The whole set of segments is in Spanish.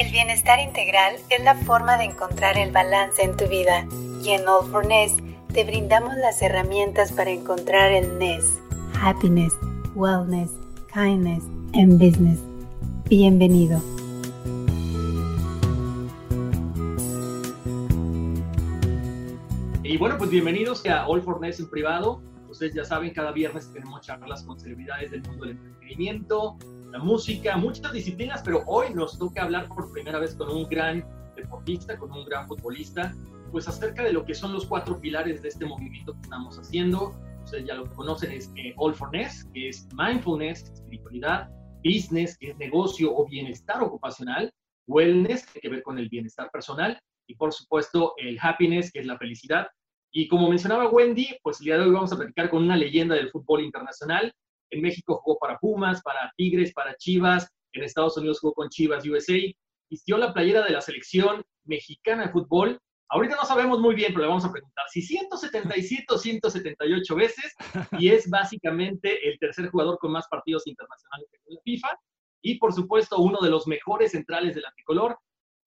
El bienestar integral es la forma de encontrar el balance en tu vida y en All for Ness te brindamos las herramientas para encontrar el Ness, Happiness, Wellness, Kindness and Business. Bienvenido. Y bueno, pues bienvenidos a All for Ness en privado. Ustedes ya saben, cada viernes tenemos charlas con celebridades del mundo del entretenimiento, la música, muchas disciplinas, pero hoy nos toca hablar por primera vez con un gran deportista, con un gran futbolista, pues acerca de lo que son los cuatro pilares de este movimiento que estamos haciendo. Ustedes ya lo conocen, es eh, All for Ness, que es mindfulness, espiritualidad, business, que es negocio o bienestar ocupacional, wellness, que tiene que ver con el bienestar personal, y por supuesto el happiness, que es la felicidad. Y como mencionaba Wendy, pues el día de hoy vamos a platicar con una leyenda del fútbol internacional, en México jugó para Pumas, para Tigres, para Chivas. En Estados Unidos jugó con Chivas USA. Vistió la playera de la selección mexicana de fútbol. Ahorita no sabemos muy bien, pero le vamos a preguntar si 177 o 178 veces y es básicamente el tercer jugador con más partidos internacionales en la FIFA y por supuesto uno de los mejores centrales del tricolor.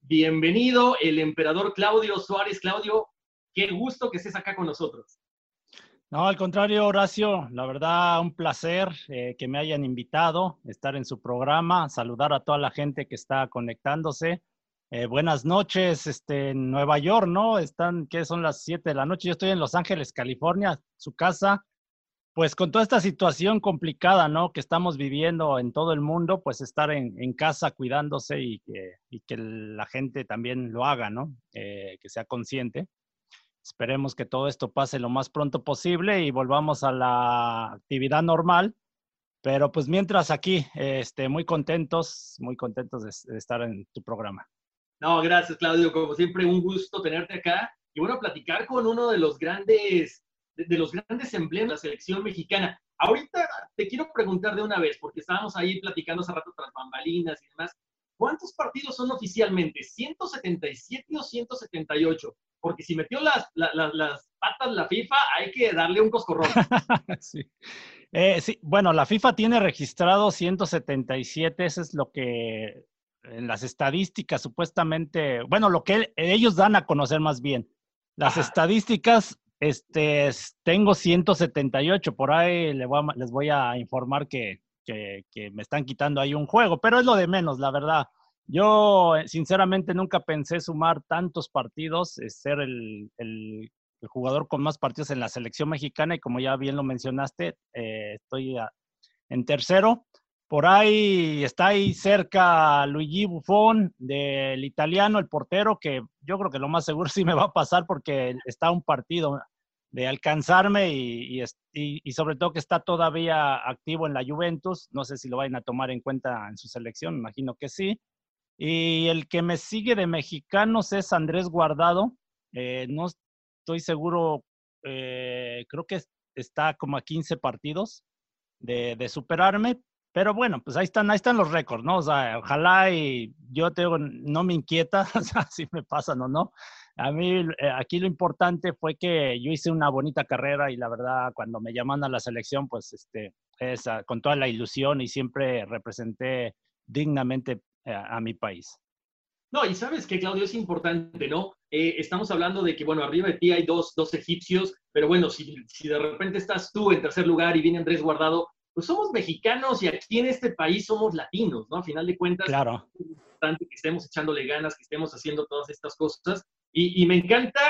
Bienvenido el emperador Claudio Suárez. Claudio, qué gusto que estés acá con nosotros. No, al contrario, Horacio, la verdad, un placer eh, que me hayan invitado, estar en su programa, saludar a toda la gente que está conectándose. Eh, buenas noches, este, en Nueva York, ¿no? Están, ¿qué son las 7 de la noche? Yo estoy en Los Ángeles, California, su casa. Pues con toda esta situación complicada, ¿no? Que estamos viviendo en todo el mundo, pues estar en, en casa cuidándose y que, y que, la gente también lo haga, ¿no? Eh, que sea consciente. Esperemos que todo esto pase lo más pronto posible y volvamos a la actividad normal. Pero pues mientras aquí, este, muy contentos, muy contentos de, estar en tu programa. No, gracias Claudio, como siempre un gusto tenerte acá y bueno, platicar con uno de los grandes, de, los grandes emblemas de la selección mexicana. Ahorita te quiero preguntar de una vez, porque estábamos ahí platicando hace rato tras bambalinas y demás, ¿cuántos partidos son oficialmente? ¿177 o 178? Porque si metió las, las, patas la FIFA, hay que darle un coscorrón. Eh, sí. bueno, la FIFA tiene registrado 177, eso es lo que en las estadísticas supuestamente, bueno, lo que ellos dan a conocer más bien. Las estadísticas, este, tengo 178, por ahí les voy a, les voy a informar que, que, que me están quitando ahí un juego, pero es lo de menos, la verdad. Yo, eh, sinceramente, nunca pensé sumar tantos partidos, eh, ser el, jugador con más partidos en la selección mexicana y como ya bien lo mencionaste, eh, estoy en tercero. Por ahí está ahí cerca Luigi Buffon del italiano, el portero, que yo creo que lo más seguro sí me va a pasar porque está un partido de alcanzarme y, y, sobre todo que está todavía activo en la Juventus. No sé si lo vayan a tomar en cuenta en su selección, imagino que sí. Y el que me sigue de mexicanos es Andrés Guardado. Eh, no estoy seguro, eh, creo que está como a 15 partidos de, superarme, pero bueno, pues ahí están, ahí están los récords, ¿no? O sea, ojalá y yo te no me inquieta, o sea, si me pasan o no. A mí eh, aquí lo importante fue que yo hice una bonita carrera y la verdad cuando me llaman a la selección, pues este, es con toda la ilusión y siempre representé dignamente a, mi país. No, y sabes que, Claudio, es importante, ¿no? Eh, estamos hablando de que, bueno, arriba de ti hay dos, dos egipcios, pero bueno, si, si, de repente estás tú en tercer lugar y viene Andrés Guardado, pues somos mexicanos y aquí en este país somos latinos, ¿no? A final de cuentas, claro. es importante que estemos echándole ganas, que estemos haciendo todas estas cosas. Y, me encanta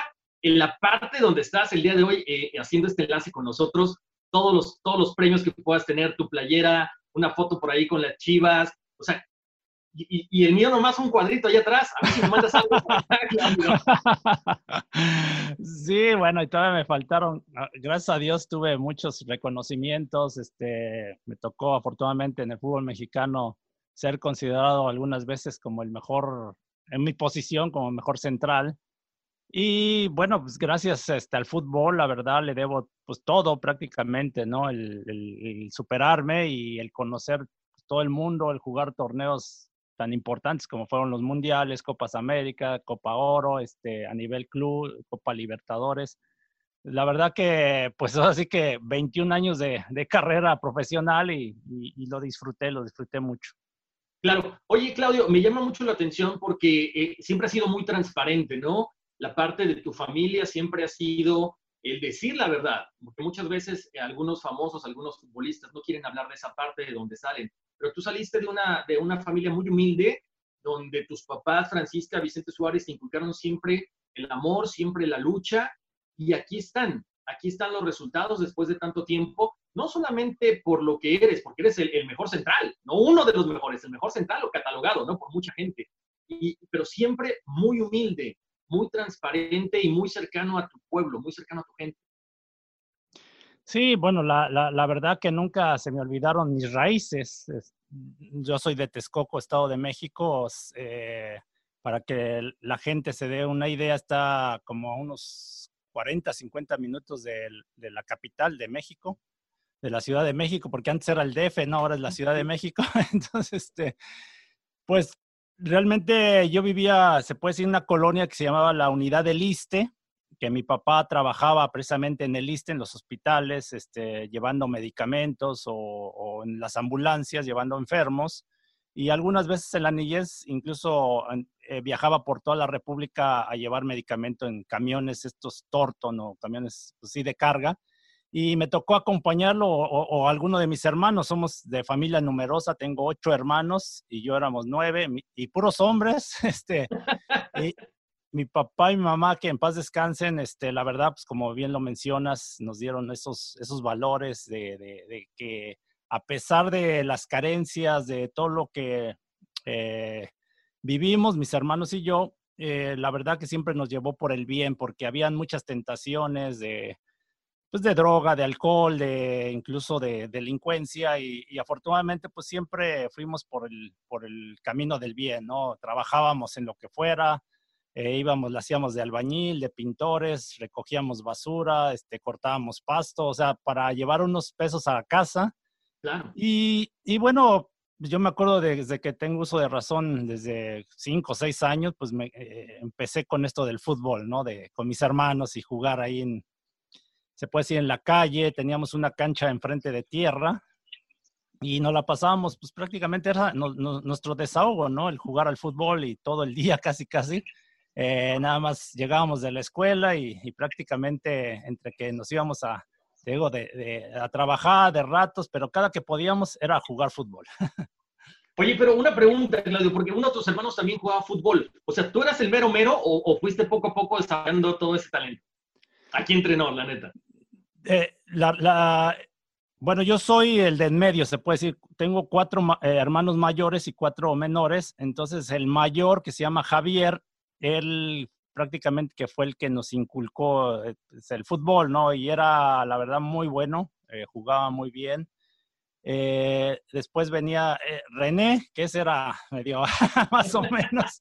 en la parte donde estás el día de hoy eh, haciendo este enlace con nosotros, todos los, todos los premios que puedas tener, tu playera, una foto por ahí con las chivas, o sea, y, el mío nomás un cuadrito allá atrás. A ver si me mandas algo. sí, bueno, y todavía me faltaron. Gracias a Dios tuve muchos reconocimientos. Este, me tocó afortunadamente en el fútbol mexicano ser considerado algunas veces como el mejor, en mi posición, como mejor central. Y bueno, pues gracias este, al fútbol, la verdad, le debo pues todo prácticamente, ¿no? El, el superarme y el conocer todo el mundo, el jugar torneos tan importantes como fueron los mundiales, Copas América, Copa Oro, este, a nivel club, Copa Libertadores. La verdad que, pues así que 21 años de, de carrera profesional y, y, lo disfruté, lo disfruté mucho. Claro. Oye, Claudio, me llama mucho la atención porque eh, siempre ha sido muy transparente, ¿no? La parte de tu familia siempre ha sido el decir la verdad, porque muchas veces eh, algunos famosos, algunos futbolistas no quieren hablar de esa parte de donde salen, pero tú saliste de una, de una familia muy humilde, donde tus papás, Francisca, Vicente Suárez, te inculcaron siempre el amor, siempre la lucha, y aquí están, aquí están los resultados después de tanto tiempo, no solamente por lo que eres, porque eres el, mejor central, no uno de los mejores, el mejor central o catalogado, ¿no? Por mucha gente, y, pero siempre muy humilde, muy transparente y muy cercano a tu pueblo, muy cercano a tu gente. Sí, bueno, la, la, verdad que nunca se me olvidaron mis raíces. Yo soy de Texcoco, Estado de México. Eh, para que la gente se dé una idea, está como a unos 40, 50 minutos de, de, la capital de México, de la Ciudad de México, porque antes era el DF, no, ahora es la Ciudad de México. Entonces, este, pues realmente yo vivía, se puede decir, en una colonia que se llamaba la Unidad del Iste, que mi papá trabajaba precisamente en el ISTE, en los hospitales, este, llevando medicamentos o, en las ambulancias, llevando enfermos. Y algunas veces en la niñez incluso eh, viajaba por toda la República a llevar medicamento en camiones, estos Torton o camiones pues, de carga. Y me tocó acompañarlo o, o, alguno de mis hermanos. Somos de familia numerosa, tengo ocho hermanos y yo éramos nueve y puros hombres. Este, y, mi papá y mi mamá, que en paz descansen, este, la verdad, pues como bien lo mencionas, nos dieron esos, esos valores de, que a pesar de las carencias, de todo lo que eh, vivimos, mis hermanos y yo, eh, la verdad que siempre nos llevó por el bien, porque habían muchas tentaciones de, pues de droga, de alcohol, de incluso de delincuencia y, y, afortunadamente pues siempre fuimos por el, por el camino del bien, ¿no? Trabajábamos en lo que fuera, eh, íbamos, la hacíamos de albañil, de pintores, recogíamos basura, este, cortábamos pasto, o sea, para llevar unos pesos a casa. Claro. Y, y bueno, yo me acuerdo desde que tengo uso de razón, desde cinco o seis años, pues me, eh, empecé con esto del fútbol, ¿no? De, con mis hermanos y jugar ahí en, se puede decir, en la calle, teníamos una cancha enfrente de tierra y nos la pasábamos, pues prácticamente era nuestro desahogo, ¿no? El jugar al fútbol y todo el día casi, casi. Eh, nada más llegábamos de la escuela y, prácticamente entre que nos íbamos a, digo, de, a trabajar de ratos, pero cada que podíamos era jugar fútbol. Oye, pero una pregunta, Claudio, porque uno de tus hermanos también jugaba fútbol. O sea, ¿tú eras el mero mero o, fuiste poco a poco desarrollando todo ese talento? Aquí entrenó, la neta. Eh, la, bueno, yo soy el de en medio, se puede decir. Tengo cuatro eh, hermanos mayores y cuatro menores. Entonces, el mayor, que se llama Javier, él prácticamente que fue el que nos inculcó eh, pues, el fútbol, ¿no? Y era, la verdad, muy bueno, jugaba muy bien. Eh, después venía René, que ese era medio más o menos,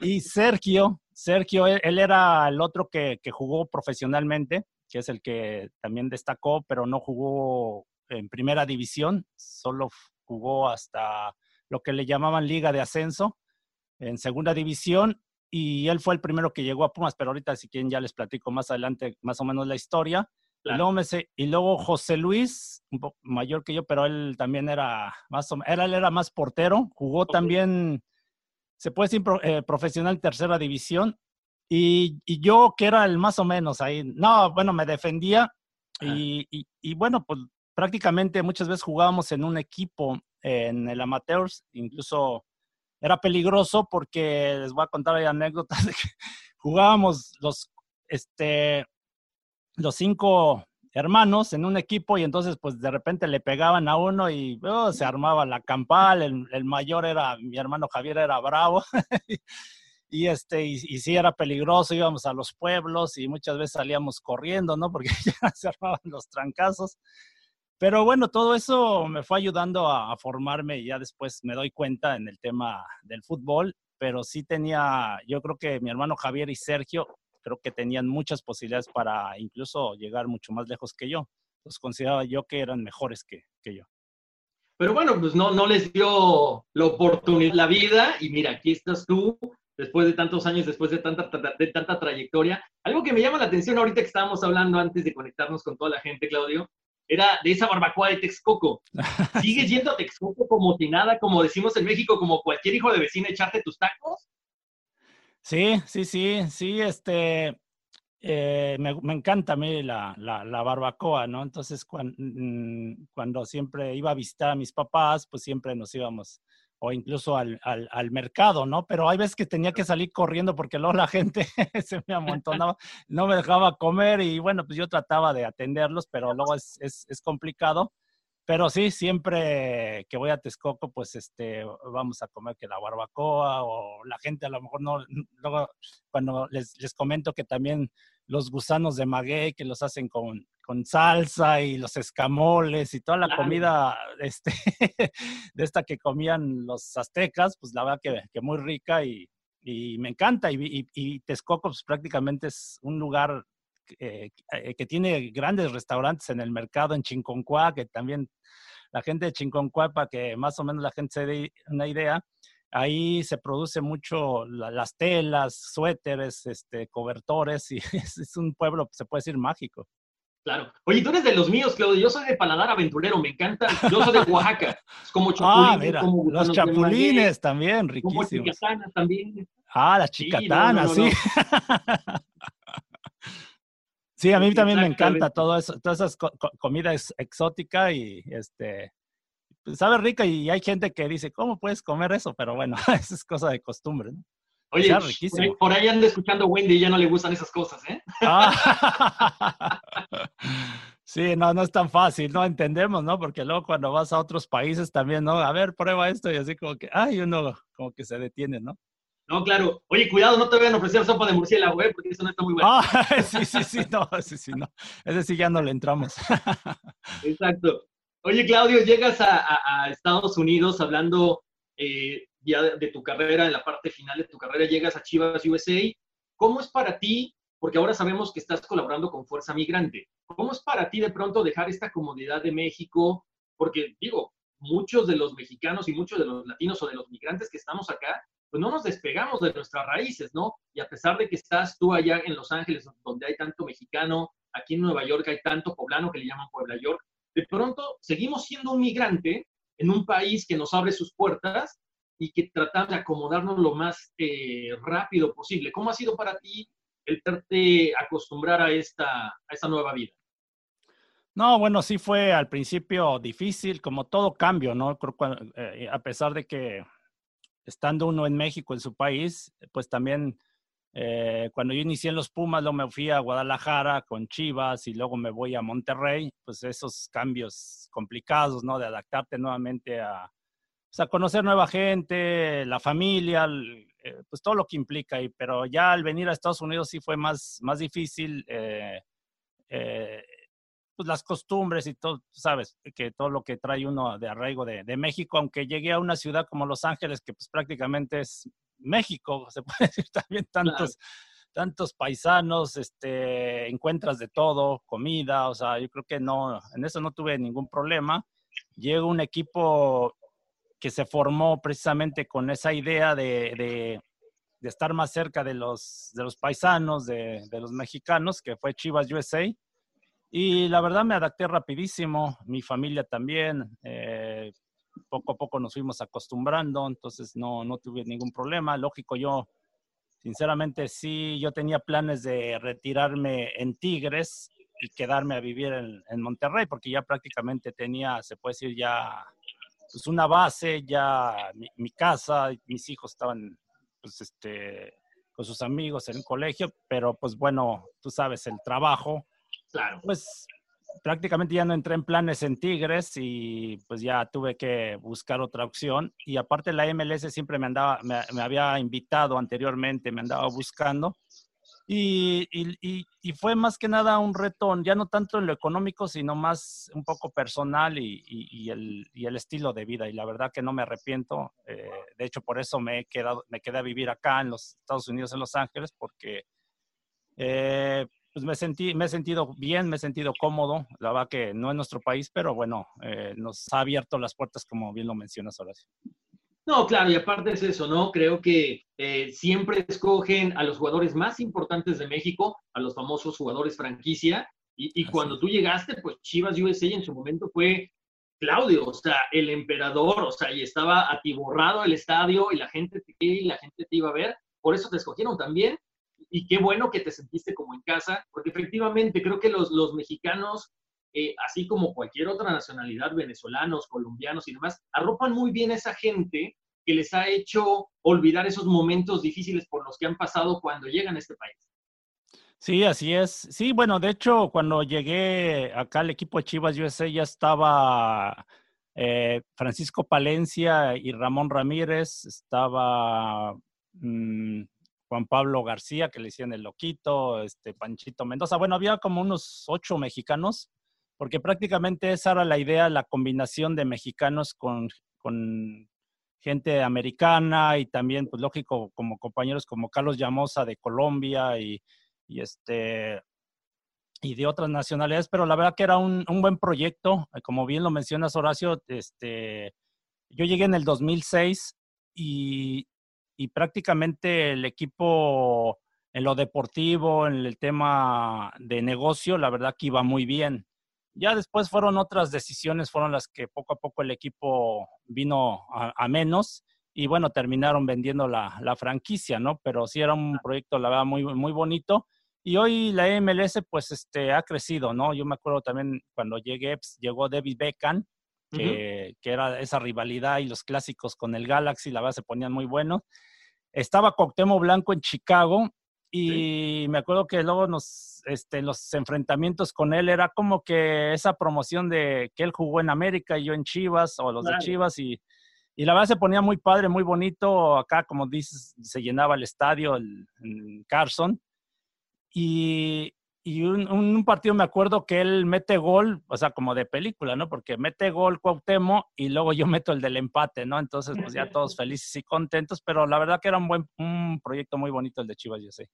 y Sergio, Sergio, él, era el otro que, que, jugó profesionalmente, que es el que también destacó, pero no jugó en primera división, solo jugó hasta lo que le llamaban liga de ascenso en segunda división y él fue el primero que llegó a Pumas, pero ahorita si quieren ya les platico más adelante más o menos la historia. Y, luego me y luego José Luis, un poco mayor que yo, pero él también era más era, él era más portero, jugó también, se puede decir, eh, profesional tercera división. Y, y, yo que era el más o menos ahí, no, bueno, me defendía y, y, bueno, pues prácticamente muchas veces jugábamos en un equipo en el amateurs, incluso era peligroso porque les voy a contar ahí anécdotas de que jugábamos los, este, los cinco hermanos en un equipo y entonces pues de repente le pegaban a uno y oh, se armaba la campal, el, mayor era, mi hermano Javier era bravo y este, y, sí era peligroso, íbamos a los pueblos y muchas veces salíamos corriendo, ¿no? Porque ya se armaban los trancazos. Pero bueno, todo eso me fue ayudando a, a formarme y ya después me doy cuenta en el tema del fútbol, pero sí tenía, yo creo que mi hermano Javier y Sergio creo que tenían muchas posibilidades para incluso llegar mucho más lejos que yo. Los consideraba yo que eran mejores que, que yo. Pero bueno, pues no, no les dio la oportunidad la vida y mira, aquí estás tú, después de tantos años, después de tanta, de tanta trayectoria. Algo que me llama la atención ahorita que estábamos hablando antes de conectarnos con toda la gente, Claudio, era de esa barbacoa de Texcoco. ¿Sigues yendo a Texcoco como si nada, como decimos en México, como cualquier hijo de vecina echarte tus tacos? Sí, sí, sí, sí, este, eh, me, encanta a mí la, barbacoa, ¿no? Entonces, mm, cuando, siempre iba a visitar a mis papás, pues siempre nos íbamos, o incluso al, mercado, ¿no? Pero hay veces que tenía que salir corriendo porque luego la gente se me amontonaba, no me dejaba comer y bueno, pues yo trataba de atenderlos, pero luego es, es complicado. Pero sí, siempre que voy a Texcoco, pues este, vamos a comer que la barbacoa o la gente a lo mejor no, luego cuando les, les comento que también los gusanos de maguey que los hacen con, con salsa y los escamoles y toda la comida este, de esta que comían los aztecas, pues la verdad que, que muy rica y, y me encanta. Y, y, y Texcoco pues, prácticamente es un lugar eh, eh, que tiene grandes restaurantes en el mercado en Chinconcuá, que también la gente de Chinconcuá, para que más o menos la gente se dé una idea, ahí se produce mucho las telas, suéteres, este, cobertores, y es, un pueblo, se puede decir, mágico. Claro. Oye, tú eres de los míos, Claudio. Yo soy de paladar aventurero, me encanta. Yo soy de Oaxaca. Es como ah, chapulines. los chapulines también, riquísimos. Como chicatanas también. Ah, las chicatanas, sí. Sí, a mí también me encanta todo eso, toda esa comida es exótica y este pues, sabe rica y hay gente que dice, ¿cómo puedes comer eso? Pero bueno, eso es cosa de costumbre, ¿no? Oye, por ahí, anda escuchando Wendy y ya no le gustan esas cosas, ¿eh? Ah. sí, no, no es tan fácil, no entendemos, ¿no? Porque luego cuando vas a otros países también, ¿no? A ver, prueba esto y así como que, ay, uno como que se detiene, ¿no? No, claro. Oye, cuidado, no te vayan a ofrecer sopa de murciélago, ¿eh? Porque eso no está muy bueno. Ah, sí, sí, sí, no, sí, sí, no. Ese sí ya no le entramos. Exacto. Oye, Claudio, llegas a, Estados Unidos hablando eh, ya de, tu carrera, en la parte final de tu carrera, llegas a Chivas USA. ¿Cómo es para ti? Porque ahora sabemos que estás colaborando con Fuerza Migrante. ¿Cómo es para ti de pronto dejar esta comodidad de México? Porque, digo, muchos de los mexicanos y muchos de los latinos o de los migrantes que estamos acá, pues no nos despegamos de nuestras raíces, ¿no? Y a pesar de que estás tú allá en Los Ángeles, donde hay tanto mexicano, aquí en Nueva York hay tanto poblano que le llaman Puebla York, de pronto seguimos siendo un migrante en un país que nos abre sus puertas y que tratamos de acomodarnos lo más eh, rápido posible. ¿Cómo ha sido para ti el verte acostumbrar a esta, a esta nueva vida? No, bueno, sí fue al principio difícil, como todo cambio, ¿no? Eh, a pesar de que estando uno en México, en su país, pues también eh, cuando yo inicié en los Pumas, luego me fui a Guadalajara con Chivas y luego me voy a Monterrey, pues esos cambios complicados, ¿no? De adaptarte nuevamente a, pues, conocer nueva gente, la familia, eh, pues todo lo que implica ahí. Pero ya al venir a Estados Unidos sí fue más, más difícil. Eh, pues, las costumbres y todo, sabes, que todo lo que trae uno de arraigo de, México, aunque llegué a una ciudad como Los Ángeles, que pues prácticamente es México, se puede decir también tantos, tantos paisanos, este, encuentras de todo, comida, o sea, yo creo que no, en eso no tuve ningún problema. Llega un equipo que se formó precisamente con esa idea de, de, estar más cerca de los, de los paisanos, de, de los mexicanos, que fue Chivas USA y la verdad me adapté rapidísimo, mi familia también, eh, poco a poco nos fuimos acostumbrando, entonces no, no tuve ningún problema. Lógico, yo, sinceramente, sí, yo tenía planes de retirarme en Tigres, quedarme a vivir en, Monterrey, porque ya prácticamente tenía, se puede decir, ya pues una base, ya mi, casa, mis hijos estaban pues este, con sus amigos en el colegio, pero pues bueno, tú sabes, el trabajo, claro. pues prácticamente ya no entré en planes en Tigres y pues ya tuve que buscar otra opción. Y aparte la MLS siempre me andaba, me, había invitado anteriormente, me andaba buscando. Y, y, y, fue más que nada un reto, ya no tanto en lo económico, sino más un poco personal y, el, el, estilo de vida. Y la verdad que no me arrepiento. Eh, de hecho, por eso me, he quedado, me quedé a vivir acá en los Estados Unidos, en Los Ángeles, porque eh, pues me sentí, me he sentido bien, me he sentido cómodo. La verdad que no en nuestro país, pero bueno, eh, nos ha abierto las puertas, como bien lo mencionas, Horacio. No, claro, y aparte es eso, ¿no? Creo que eh, siempre escogen a los jugadores más importantes de México, a los famosos jugadores franquicia, y, cuando tú llegaste, pues Chivas USA en su momento fue Claudio, o sea, el emperador, o sea, y estaba atiborrado el estadio y la gente y la gente te iba a ver, por eso te escogieron también, y qué bueno que te sentiste como en casa, porque efectivamente creo que los, los mexicanos, eh, así como cualquier otra nacionalidad, venezolanos, colombianos y demás, arropan muy bien a esa gente que les ha hecho olvidar esos momentos difíciles por los que han pasado cuando llegan a este país. Sí, así es. Sí, bueno, de hecho, cuando llegué acá al equipo de Chivas USA ya estaba eh, Francisco Palencia y Ramón Ramírez, estaba mm, Juan Pablo García, que le decían el loquito, este Panchito Mendoza. Bueno, había como unos ocho mexicanos, porque prácticamente esa era la idea, la combinación de mexicanos con, con gente americana y también, pues lógico, como compañeros como Carlos Llamosa de Colombia y, y este y de otras nacionalidades, pero la verdad que era un, un, buen proyecto, como bien lo mencionas Horacio, este, yo llegué en el 2006 y, y prácticamente el equipo en lo deportivo, en el tema de negocio, la verdad que iba muy bien. Ya después fueron otras decisiones, fueron las que poco a poco el equipo vino a, menos y bueno, terminaron vendiendo la, franquicia, ¿no? Pero sí era un proyecto, la verdad, muy, muy bonito. Y hoy la MLS pues este, ha crecido, ¿no? Yo me acuerdo también cuando llegué, pues, llegó David Beckham, que, que, era esa rivalidad y los clásicos con el Galaxy, la verdad se ponían muy buenos. Estaba Coctemo Blanco en Chicago y me acuerdo que luego nos, este, los enfrentamientos con él era como que esa promoción de que él jugó en América y yo en Chivas o los de Chivas y, y, la verdad se ponía muy padre, muy bonito. Acá, como dices, se llenaba el estadio en Carson. Y, y un, un, partido me acuerdo que él mete gol, o sea, como de película, ¿no? Porque mete gol Cuauhtémoc y luego yo meto el del empate, ¿no? Entonces, pues ya todos felices y contentos, pero la verdad que era un buen un proyecto muy bonito el de Chivas sé.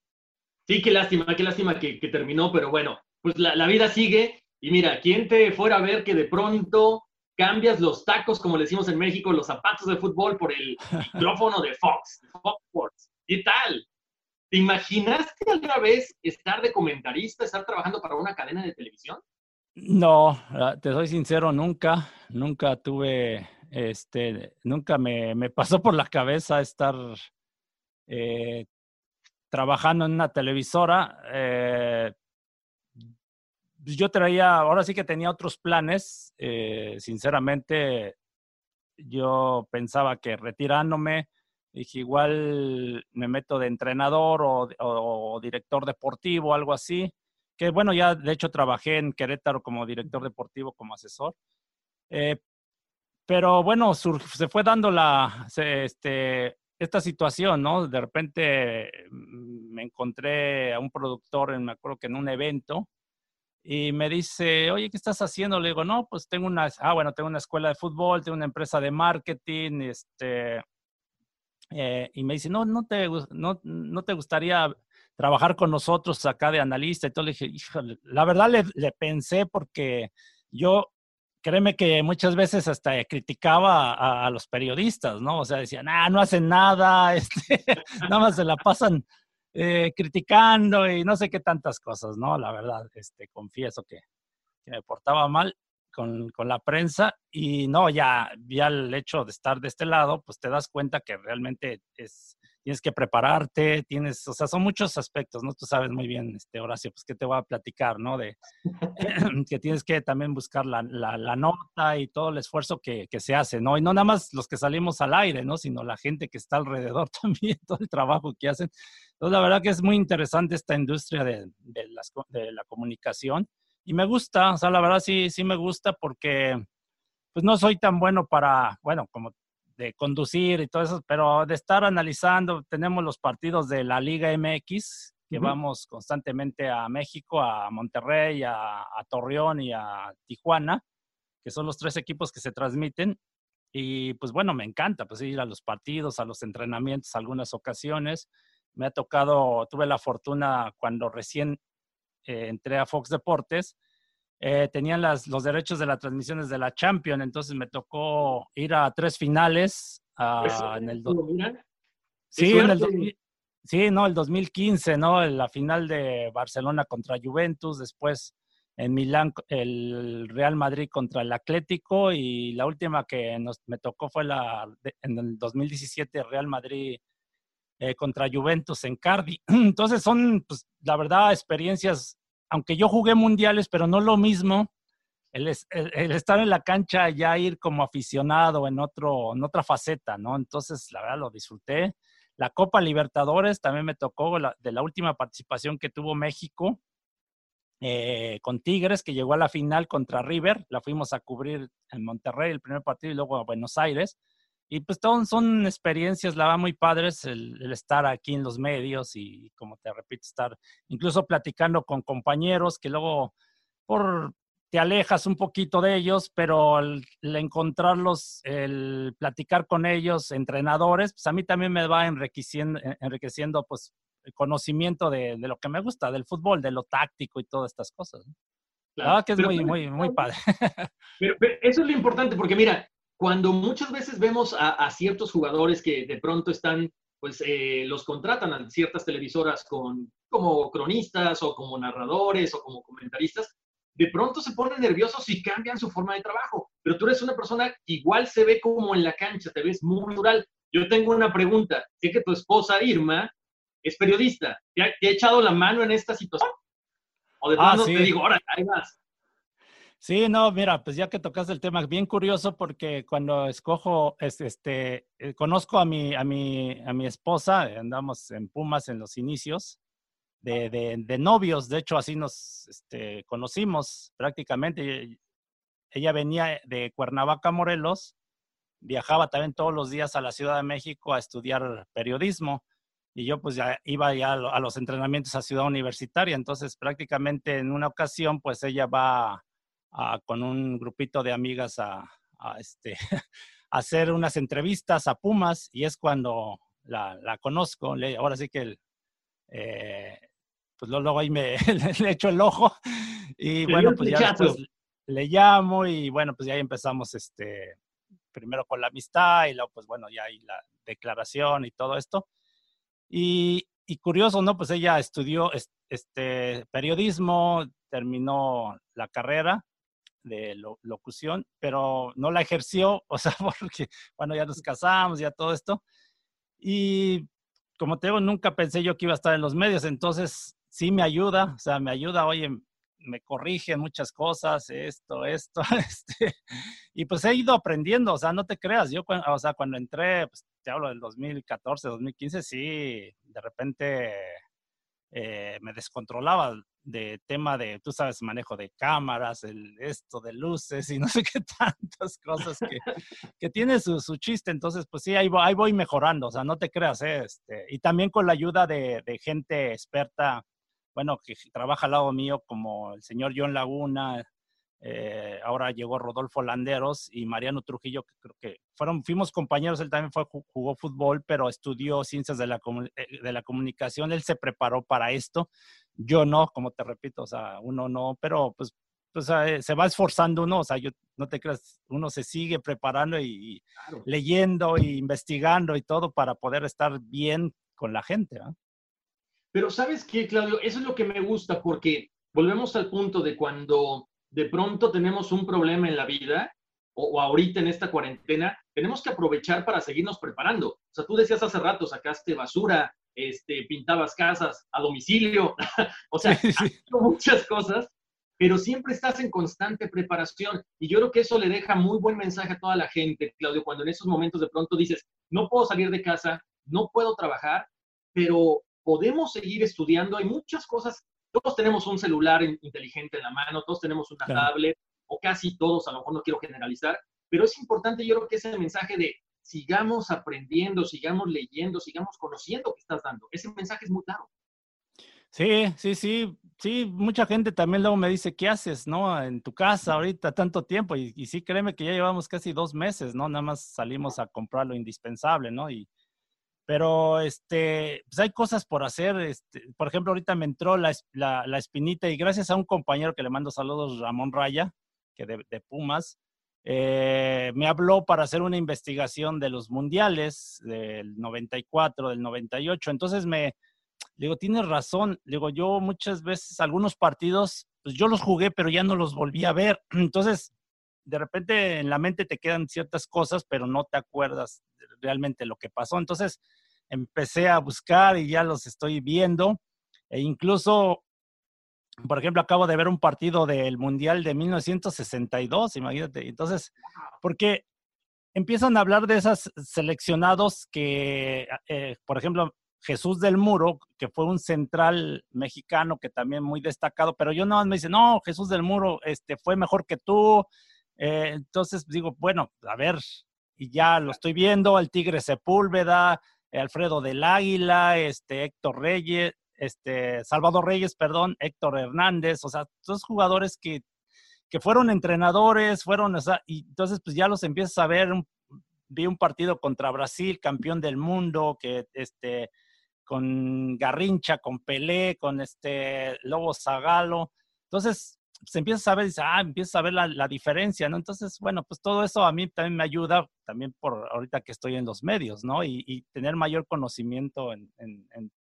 Sí, qué lástima, qué lástima que, que terminó, pero bueno, pues la, la, vida sigue y mira, ¿quién te fuera a ver que de pronto cambias los tacos, como le decimos en México, los zapatos de fútbol por el micrófono de Fox, Fox Sports? ¿Qué tal? ¿Te imaginaste alguna vez estar de comentarista, estar trabajando para una cadena de televisión? No, ah, te soy sincero, nunca, nunca tuve, este, nunca me, me pasó por la cabeza estar eh, trabajando en una televisora. Eh, yo traía, ahora sí que tenía otros planes, eh, sinceramente, yo pensaba que retirándome, Dije, igual me meto de entrenador o, director deportivo, algo así. Que bueno, ya de hecho trabajé en Querétaro como director deportivo, como asesor. Eh, pero bueno, se fue dando la, este, esta situación, ¿no? De repente mm, me encontré a un productor, en, me acuerdo que en un evento, y me dice, oye, ¿qué estás haciendo? Le digo, no, pues tengo una, ah, bueno, tengo una escuela de fútbol, tengo una empresa de marketing, este, eh, y me dice, no, no te, no, no te gustaría trabajar con nosotros acá de analista. Y todo le dije, híjole, la verdad le, le, pensé porque yo, créeme que muchas veces hasta criticaba a, los periodistas, ¿no? O sea, decían, ah, no hacen nada, este, nada más se la pasan eh, criticando y no sé qué tantas cosas, ¿no? La verdad, este, confieso que, que me portaba mal con, con, la prensa y no, ya, ya el hecho de estar de este lado, pues te das cuenta que realmente es, tienes que prepararte, tienes, o sea, son muchos aspectos, ¿no? Tú sabes muy bien, este, Horacio, pues que te voy a platicar, ¿no? De que tienes que también buscar la, la, nota y todo el esfuerzo que, que, se hace, ¿no? Y no nada más los que salimos al aire, ¿no? Sino la gente que está alrededor también, todo el trabajo que hacen. Entonces, la verdad que es muy interesante esta industria de, de, las, de la comunicación y me gusta, o sea, la verdad sí, sí me gusta porque pues no soy tan bueno para, bueno, como de conducir y todo eso, pero de estar analizando, tenemos los partidos de la Liga MX, que vamos constantemente a México, a Monterrey, a, Torreón y a Tijuana, que son los tres equipos que se transmiten. Y pues bueno, me encanta pues ir a los partidos, a los entrenamientos, algunas ocasiones. Me ha tocado, tuve la fortuna cuando recién eh, entré a Fox Deportes, eh, tenían las, los derechos de las transmisiones de la Champions, entonces me tocó ir a tres finales uh, en el... Sí, en el sí, no, el 2015, ¿no? La final de Barcelona contra Juventus, después en Milán el Real Madrid contra el Atlético y la última que nos, me tocó fue la en el 2017 Real Madrid eh, contra Juventus en Cardi. Entonces son, pues, la verdad, experiencias aunque yo jugué mundiales, pero no lo mismo, el, estar en la cancha ya ir como aficionado en, otro, en otra faceta, ¿no? Entonces, la verdad, lo disfruté. La Copa Libertadores también me tocó de la última participación que tuvo México eh, con Tigres, que llegó a la final contra River. La fuimos a cubrir en Monterrey el primer partido y luego a Buenos Aires. Y pues son experiencias, la va muy padres el, estar aquí en los medios y, como te repito, estar incluso platicando con compañeros que luego por, te alejas un poquito de ellos, pero el, encontrarlos, el platicar con ellos, entrenadores, pues a mí también me va enriqueciendo, enriqueciendo pues el conocimiento de, lo que me gusta, del fútbol, de lo táctico y todas estas cosas. Claro, que es muy, muy, muy padre. pero, eso es lo importante, porque mira, cuando muchas veces vemos a, ciertos jugadores que de pronto están, pues eh, los contratan a ciertas televisoras con, como cronistas o como narradores o como comentaristas, de pronto se ponen nerviosos y cambian su forma de trabajo. Pero tú eres una persona que igual se ve como en la cancha, te ves muy natural. Yo tengo una pregunta. Sé que tu esposa Irma es periodista. ¿Te ha, echado la mano en esta situación? O de ah, pronto te digo, ahora, hay más. Sí, no, mira, pues ya que tocas el tema, bien curioso porque cuando escojo, este, eh, conozco a mi, a mi, a mi esposa, andamos en Pumas en los inicios de, de, novios, de hecho así nos este, conocimos prácticamente. Ella venía de Cuernavaca, Morelos, viajaba también todos los días a la Ciudad de México a estudiar periodismo y yo pues ya iba ya a los entrenamientos a Ciudad Universitaria, entonces prácticamente en una ocasión pues ella va con un grupito de amigas a, este, hacer unas entrevistas a Pumas y es cuando la, conozco. Le, ahora sí que eh, pues luego ahí me le echo el ojo y bueno, pues ya después le llamo y bueno, pues ya ahí empezamos este primero con la amistad y luego pues bueno, ya ahí la declaración y todo esto. Y, y curioso, ¿no? Pues ella estudió este periodismo, terminó la carrera de locución, pero no la ejerció, o sea, porque, bueno, ya nos casamos, ya todo esto. Y como te digo, nunca pensé yo que iba a estar en los medios, entonces sí me ayuda, o sea, me ayuda, oye, me corrige muchas cosas, esto, esto, este, y pues he ido aprendiendo, o sea, no te creas, yo, o sea, cuando entré, pues te hablo del 2014, 2015, sí, de repente eh, me descontrolaba de tema de, tú sabes, manejo de cámaras, el, esto de luces y no sé qué tantas cosas que, que tiene su, su, chiste. Entonces, pues sí, ahí voy, ahí voy mejorando, o sea, no te creas, ¿eh? este, y también con la ayuda de, de, gente experta, bueno, que trabaja al lado mío, como el señor John Laguna, eh, ahora llegó Rodolfo Landeros y Mariano Trujillo, que creo que fueron, fuimos compañeros, él también fue, jugó fútbol, pero estudió ciencias de la, eh, de la comunicación, él se preparó para esto, yo no, como te repito, o sea, uno no, pero pues, pues eh, se va esforzando uno, o sea, yo no te creas, uno se sigue preparando y, leyendo e investigando y todo para poder estar bien con la gente. Pero sabes qué, Claudio, eso es lo que me gusta porque volvemos al punto de cuando de pronto tenemos un problema en la vida, o, ahorita en esta cuarentena, tenemos que aprovechar para seguirnos preparando. O sea, tú decías hace rato, sacaste basura, este, pintabas casas a domicilio, o sea, muchas cosas, pero siempre estás en constante preparación. Y yo creo que eso le deja muy buen mensaje a toda la gente, Claudio, cuando en esos momentos de pronto dices, no puedo salir de casa, no puedo trabajar, pero podemos seguir estudiando. Hay muchas cosas, todos tenemos un celular inteligente en la mano, todos tenemos una tablet, o casi todos, a lo mejor no quiero generalizar, pero es importante, yo creo que ese mensaje de sigamos aprendiendo, sigamos leyendo, sigamos conociendo que estás dando. Ese mensaje es muy claro. Sí, sí, sí, sí, mucha gente también luego me dice, ¿qué haces, no? En tu casa ahorita tanto tiempo y, sí, créeme que ya llevamos casi dos meses, ¿no? Nada más salimos a comprar lo indispensable, ¿no? Y, pero, este, pues hay cosas por hacer, este, por ejemplo, ahorita me entró la, la, espinita y gracias a un compañero que le mando saludos, Ramón Raya, que de, de Pumas, eh, me habló para hacer una investigación de los mundiales del 94, del 98. Entonces me digo, tienes razón. Digo, yo muchas veces algunos partidos, pues yo los jugué, pero ya no los volví a ver. Entonces, de repente en la mente te quedan ciertas cosas, pero no te acuerdas realmente lo que pasó. Entonces, empecé a buscar y ya los estoy viendo. E incluso por ejemplo, acabo de ver un partido del Mundial de 1962, imagínate. Entonces, porque empiezan a hablar de esos seleccionados que, eh, por ejemplo, Jesús del Muro, que fue un central mexicano que también muy destacado, pero yo nada más me dice, no, Jesús del Muro este, fue mejor que tú. Eh, entonces digo, bueno, a ver, y ya lo estoy viendo, el Tigre Sepúlveda, Alfredo del Águila, este, Héctor Reyes, este, Salvador Reyes, perdón, Héctor Hernández, o sea, todos jugadores que, que fueron entrenadores, fueron, o sea, y entonces pues ya los empiezas a ver, vi un partido contra Brasil, campeón del mundo, que este, con Garrincha, con Pelé, con este Lobo Zagalo, entonces se empieza a ver, dice, ah, empieza a ver la, diferencia, ¿no? Entonces, bueno, pues todo eso a mí también me ayuda, también por ahorita que estoy en los medios, ¿no? Y, tener mayor conocimiento, en,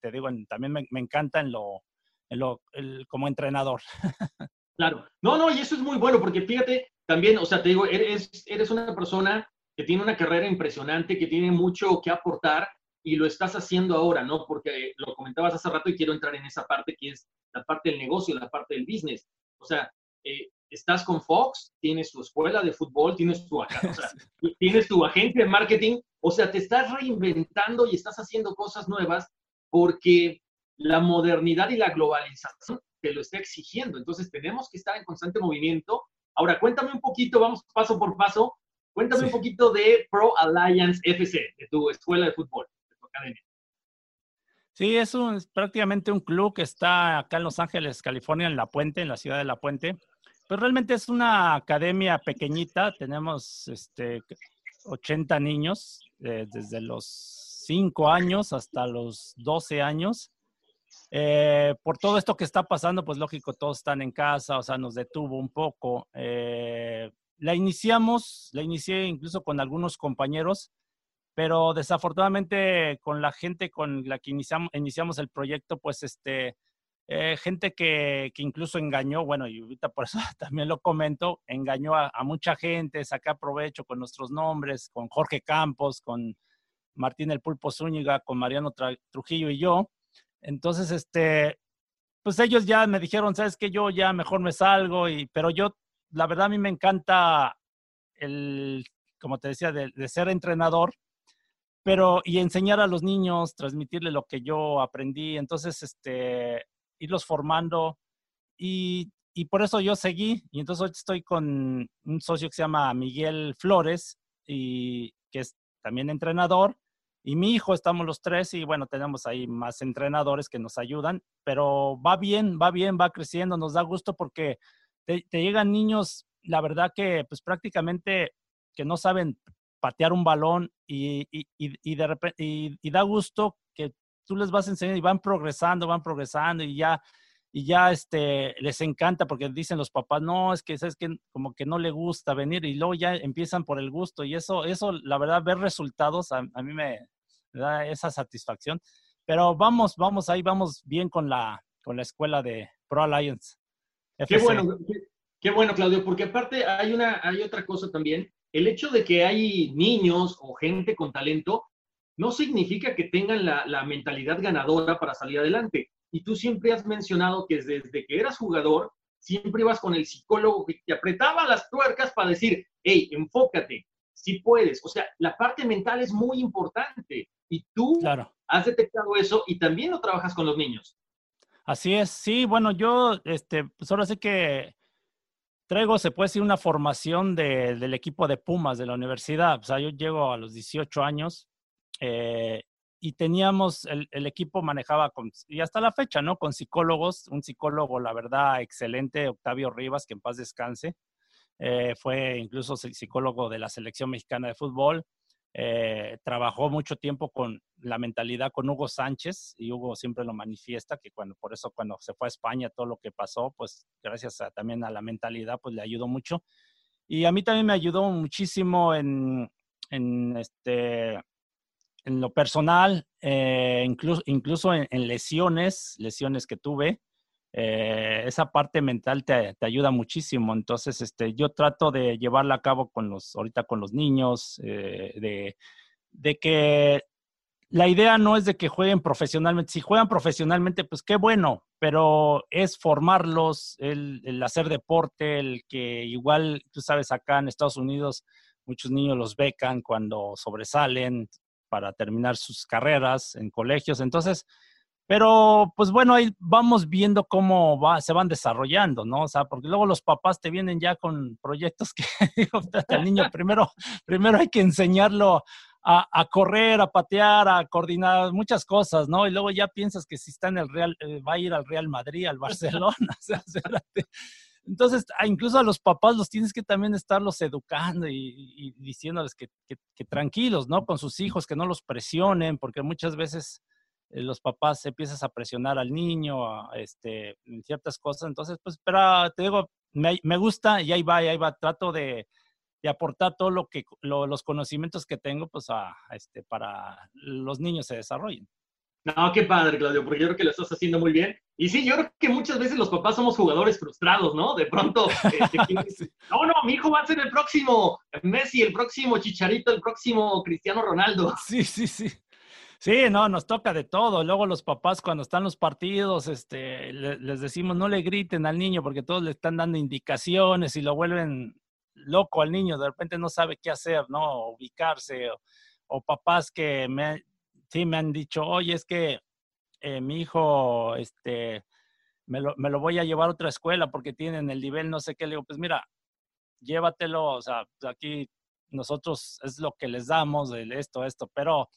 te digo, también me, encanta en lo, en lo como entrenador. Claro, no, no, y eso es muy bueno, porque fíjate, también, o sea, te digo, eres, eres una persona que tiene una carrera impresionante, que tiene mucho que aportar y lo estás haciendo ahora, ¿no? Porque lo comentabas hace rato y quiero entrar en esa parte que es la parte del negocio, la parte del business. O sea, eh, estás con Fox, tienes tu escuela de fútbol, tienes tu, o sea, tienes tu agente de marketing, o sea, te estás reinventando y estás haciendo cosas nuevas porque la modernidad y la globalización te lo está exigiendo. Entonces tenemos que estar en constante movimiento. Ahora, cuéntame un poquito, vamos paso por paso, cuéntame un poquito de Pro Alliance FC, de tu escuela de fútbol, de tu academia. Sí, es, un, prácticamente un club que está acá en Los Ángeles, California, en La Puente, en la ciudad de La Puente. Pues realmente es una academia pequeñita. Tenemos este, 80 niños, eh, desde los 5 años hasta los 12 años. Eh, por todo esto que está pasando, pues lógico, todos están en casa, o sea, nos detuvo un poco. Eh, la iniciamos, la inicié incluso con algunos compañeros pero desafortunadamente con la gente con la que iniciamos, iniciamos el proyecto, pues este, eh, gente que, que, incluso engañó, bueno, y ahorita por eso también lo comento, engañó a, mucha gente, saca provecho con nuestros nombres, con Jorge Campos, con Martín el Pulpo Zúñiga, con Mariano Trujillo y yo. Entonces, este, pues ellos ya me dijeron, sabes que yo ya mejor me salgo, y, pero yo, la verdad a mí me encanta el, como te decía, de ser entrenador, pero y enseñar a los niños, transmitirle lo que yo aprendí, entonces, este, irlos formando y, y por eso yo seguí y entonces hoy estoy con un socio que se llama Miguel Flores y que es también entrenador y mi hijo, estamos los tres y bueno, tenemos ahí más entrenadores que nos ayudan, pero va bien, va bien, va creciendo, nos da gusto porque te, te llegan niños, la verdad que pues prácticamente que no saben patear un balón y, y, de repente, y, da gusto que tú les vas enseñando y van progresando, van progresando y ya, y ya este, les encanta porque dicen los papás, no, es que, es que como que no le gusta venir y luego ya empiezan por el gusto y eso, eso la verdad, ver resultados a, mí me, da esa satisfacción. Pero vamos, vamos, ahí vamos bien con la, con la escuela de Pro Alliance. Qué bueno, qué, qué, bueno, Claudio, porque aparte hay, una, hay otra cosa también el hecho de que hay niños o gente con talento no significa que tengan la, mentalidad ganadora para salir adelante. Y tú siempre has mencionado que desde que eras jugador, siempre ibas con el psicólogo que te apretaba las tuercas para decir, hey, enfócate, si puedes. O sea, la parte mental es muy importante. Y tú has detectado eso y también lo trabajas con los niños. Así es, sí, bueno, yo, este, pues ahora que traigo, se puede decir, una formación del equipo de Pumas de la universidad. O sea, yo llego a los 18 años eh, y teníamos, el, equipo manejaba, y hasta la fecha, ¿no? Con psicólogos, un psicólogo, la verdad, excelente, Octavio Rivas, que en paz descanse. Eh, fue incluso psicólogo de la selección mexicana de fútbol. Eh, trabajó mucho tiempo con la mentalidad con Hugo Sánchez y Hugo siempre lo manifiesta que cuando por eso cuando se fue a España todo lo que pasó pues gracias también a la mentalidad pues le ayudó mucho. Y a mí también me ayudó muchísimo en, en este en lo personal eh, incluso incluso en, lesiones lesiones que tuve eh, esa parte mental te, te, ayuda muchísimo. Entonces, este, yo trato de llevarla a cabo con los, ahorita con los niños, eh, de, de, que la idea no es de que jueguen profesionalmente. Si juegan profesionalmente, pues qué bueno, pero es formarlos, el, el hacer deporte, el que igual, tú sabes, acá en Estados Unidos, muchos niños los becan cuando sobresalen para terminar sus carreras en colegios. Entonces, pero, pues bueno, ahí vamos viendo cómo va, se van desarrollando, ¿no? O sea, porque luego los papás te vienen ya con proyectos que, el niño primero, primero hay que enseñarlo a, correr, a patear, a coordinar muchas cosas, ¿no? Y luego ya piensas que si está en el Real, eh, va a ir al Real Madrid, al Barcelona, o sea, entonces, incluso a los papás los tienes que también estarlos educando y, diciéndoles que, tranquilos, ¿no? Con sus hijos, que no los presionen, porque muchas veces los papás empiezas a presionar al niño, este, en ciertas cosas. Entonces, pues, pero te digo, me, me gusta y ahí va, y ahí va. Trato de, de aportar todo lo que, los conocimientos que tengo, pues, a, este, para los niños se desarrollen. No, qué padre, Claudio, porque yo creo que lo estás haciendo muy bien. Y sí, yo creo que muchas veces los papás somos jugadores frustrados, ¿no? De pronto, este, no, no, mi hijo va a ser el próximo Messi, el próximo Chicharito, el próximo Cristiano Ronaldo. Sí, sí, sí. Sí, no, nos toca de todo. Luego los papás cuando están los partidos, este, les decimos no le griten al niño porque todos le están dando indicaciones y lo vuelven loco al niño. De repente no sabe qué hacer, ¿no? Ubicarse. O, papás que me, sí me han dicho, oye, es que eh, mi hijo, este, me lo, voy a llevar a otra escuela porque tienen el nivel no sé qué. Le digo, pues mira, llévatelo, o sea, aquí nosotros es lo que les damos, esto, esto, pero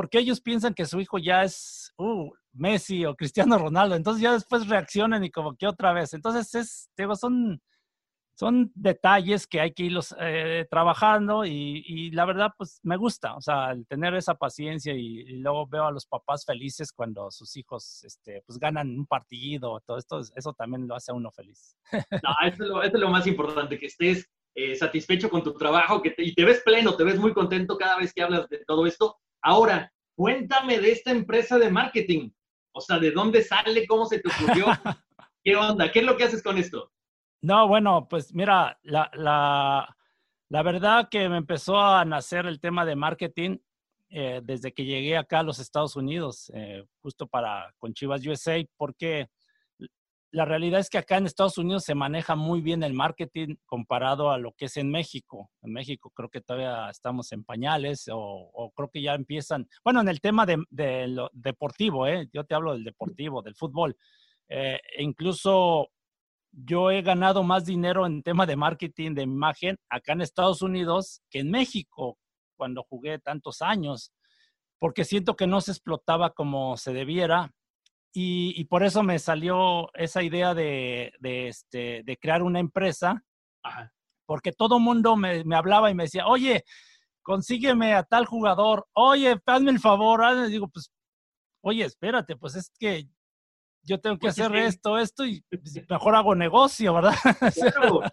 porque ellos piensan que su hijo ya es uh, Messi o Cristiano Ronaldo, entonces ya después reaccionan y como que otra vez. Entonces, es, digo, son, son detalles que hay que irlos eh, trabajando y, la verdad, pues me gusta, o sea, el tener esa paciencia y, luego veo a los papás felices cuando sus hijos, este, pues ganan un partido, todo esto, eso también lo hace a uno feliz. No, eso es lo, más importante, que estés eh, satisfecho con tu trabajo que y te ves pleno, te ves muy contento cada vez que hablas de todo esto Ahora, cuéntame de esta empresa de marketing. O sea, ¿de dónde sale? ¿Cómo se te ocurrió? ¿Qué onda? ¿Qué es lo que haces con esto? No, bueno, pues mira, la, la, la verdad que me empezó a nacer el tema de marketing eh, desde que llegué acá a los Estados Unidos, eh, justo para con Chivas USA, porque la realidad es que acá en Estados Unidos se maneja muy bien el marketing comparado a lo que es en México. En México creo que todavía estamos en pañales o, creo que ya empiezan, bueno, en el tema de, lo deportivo, ¿eh? yo te hablo del deportivo, del fútbol. Eh, e incluso yo he ganado más dinero en tema de marketing de imagen acá en Estados Unidos que en México cuando jugué tantos años, porque siento que no se explotaba como se debiera y, por eso me salió esa idea de, de, este, de crear una empresa, porque todo mundo me, me, hablaba y me decía, oye, consígueme a tal jugador, oye, hazme el favor, digo, pues, oye, espérate, pues es que yo tengo que pues hacer esto, esto y pues, mejor hago negocio, ¿verdad?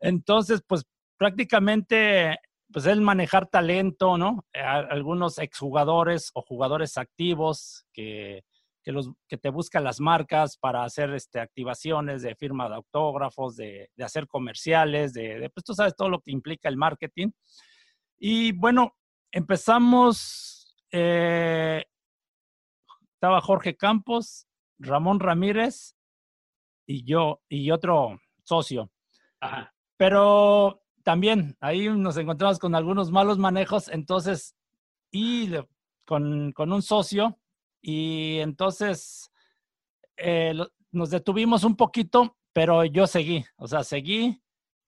Entonces, pues prácticamente, pues el manejar talento, ¿no? algunos exjugadores o jugadores activos que que, los, que te buscan las marcas para hacer este, activaciones de firma de autógrafos, de, de hacer comerciales, de, de, pues tú sabes todo lo que implica el marketing. Y bueno, empezamos, eh, estaba Jorge Campos, Ramón Ramírez y yo, y otro socio. Ajá. Pero también ahí nos encontramos con algunos malos manejos, entonces, y con, con un socio, y entonces eh, lo, nos detuvimos un poquito, pero yo seguí, o sea, seguí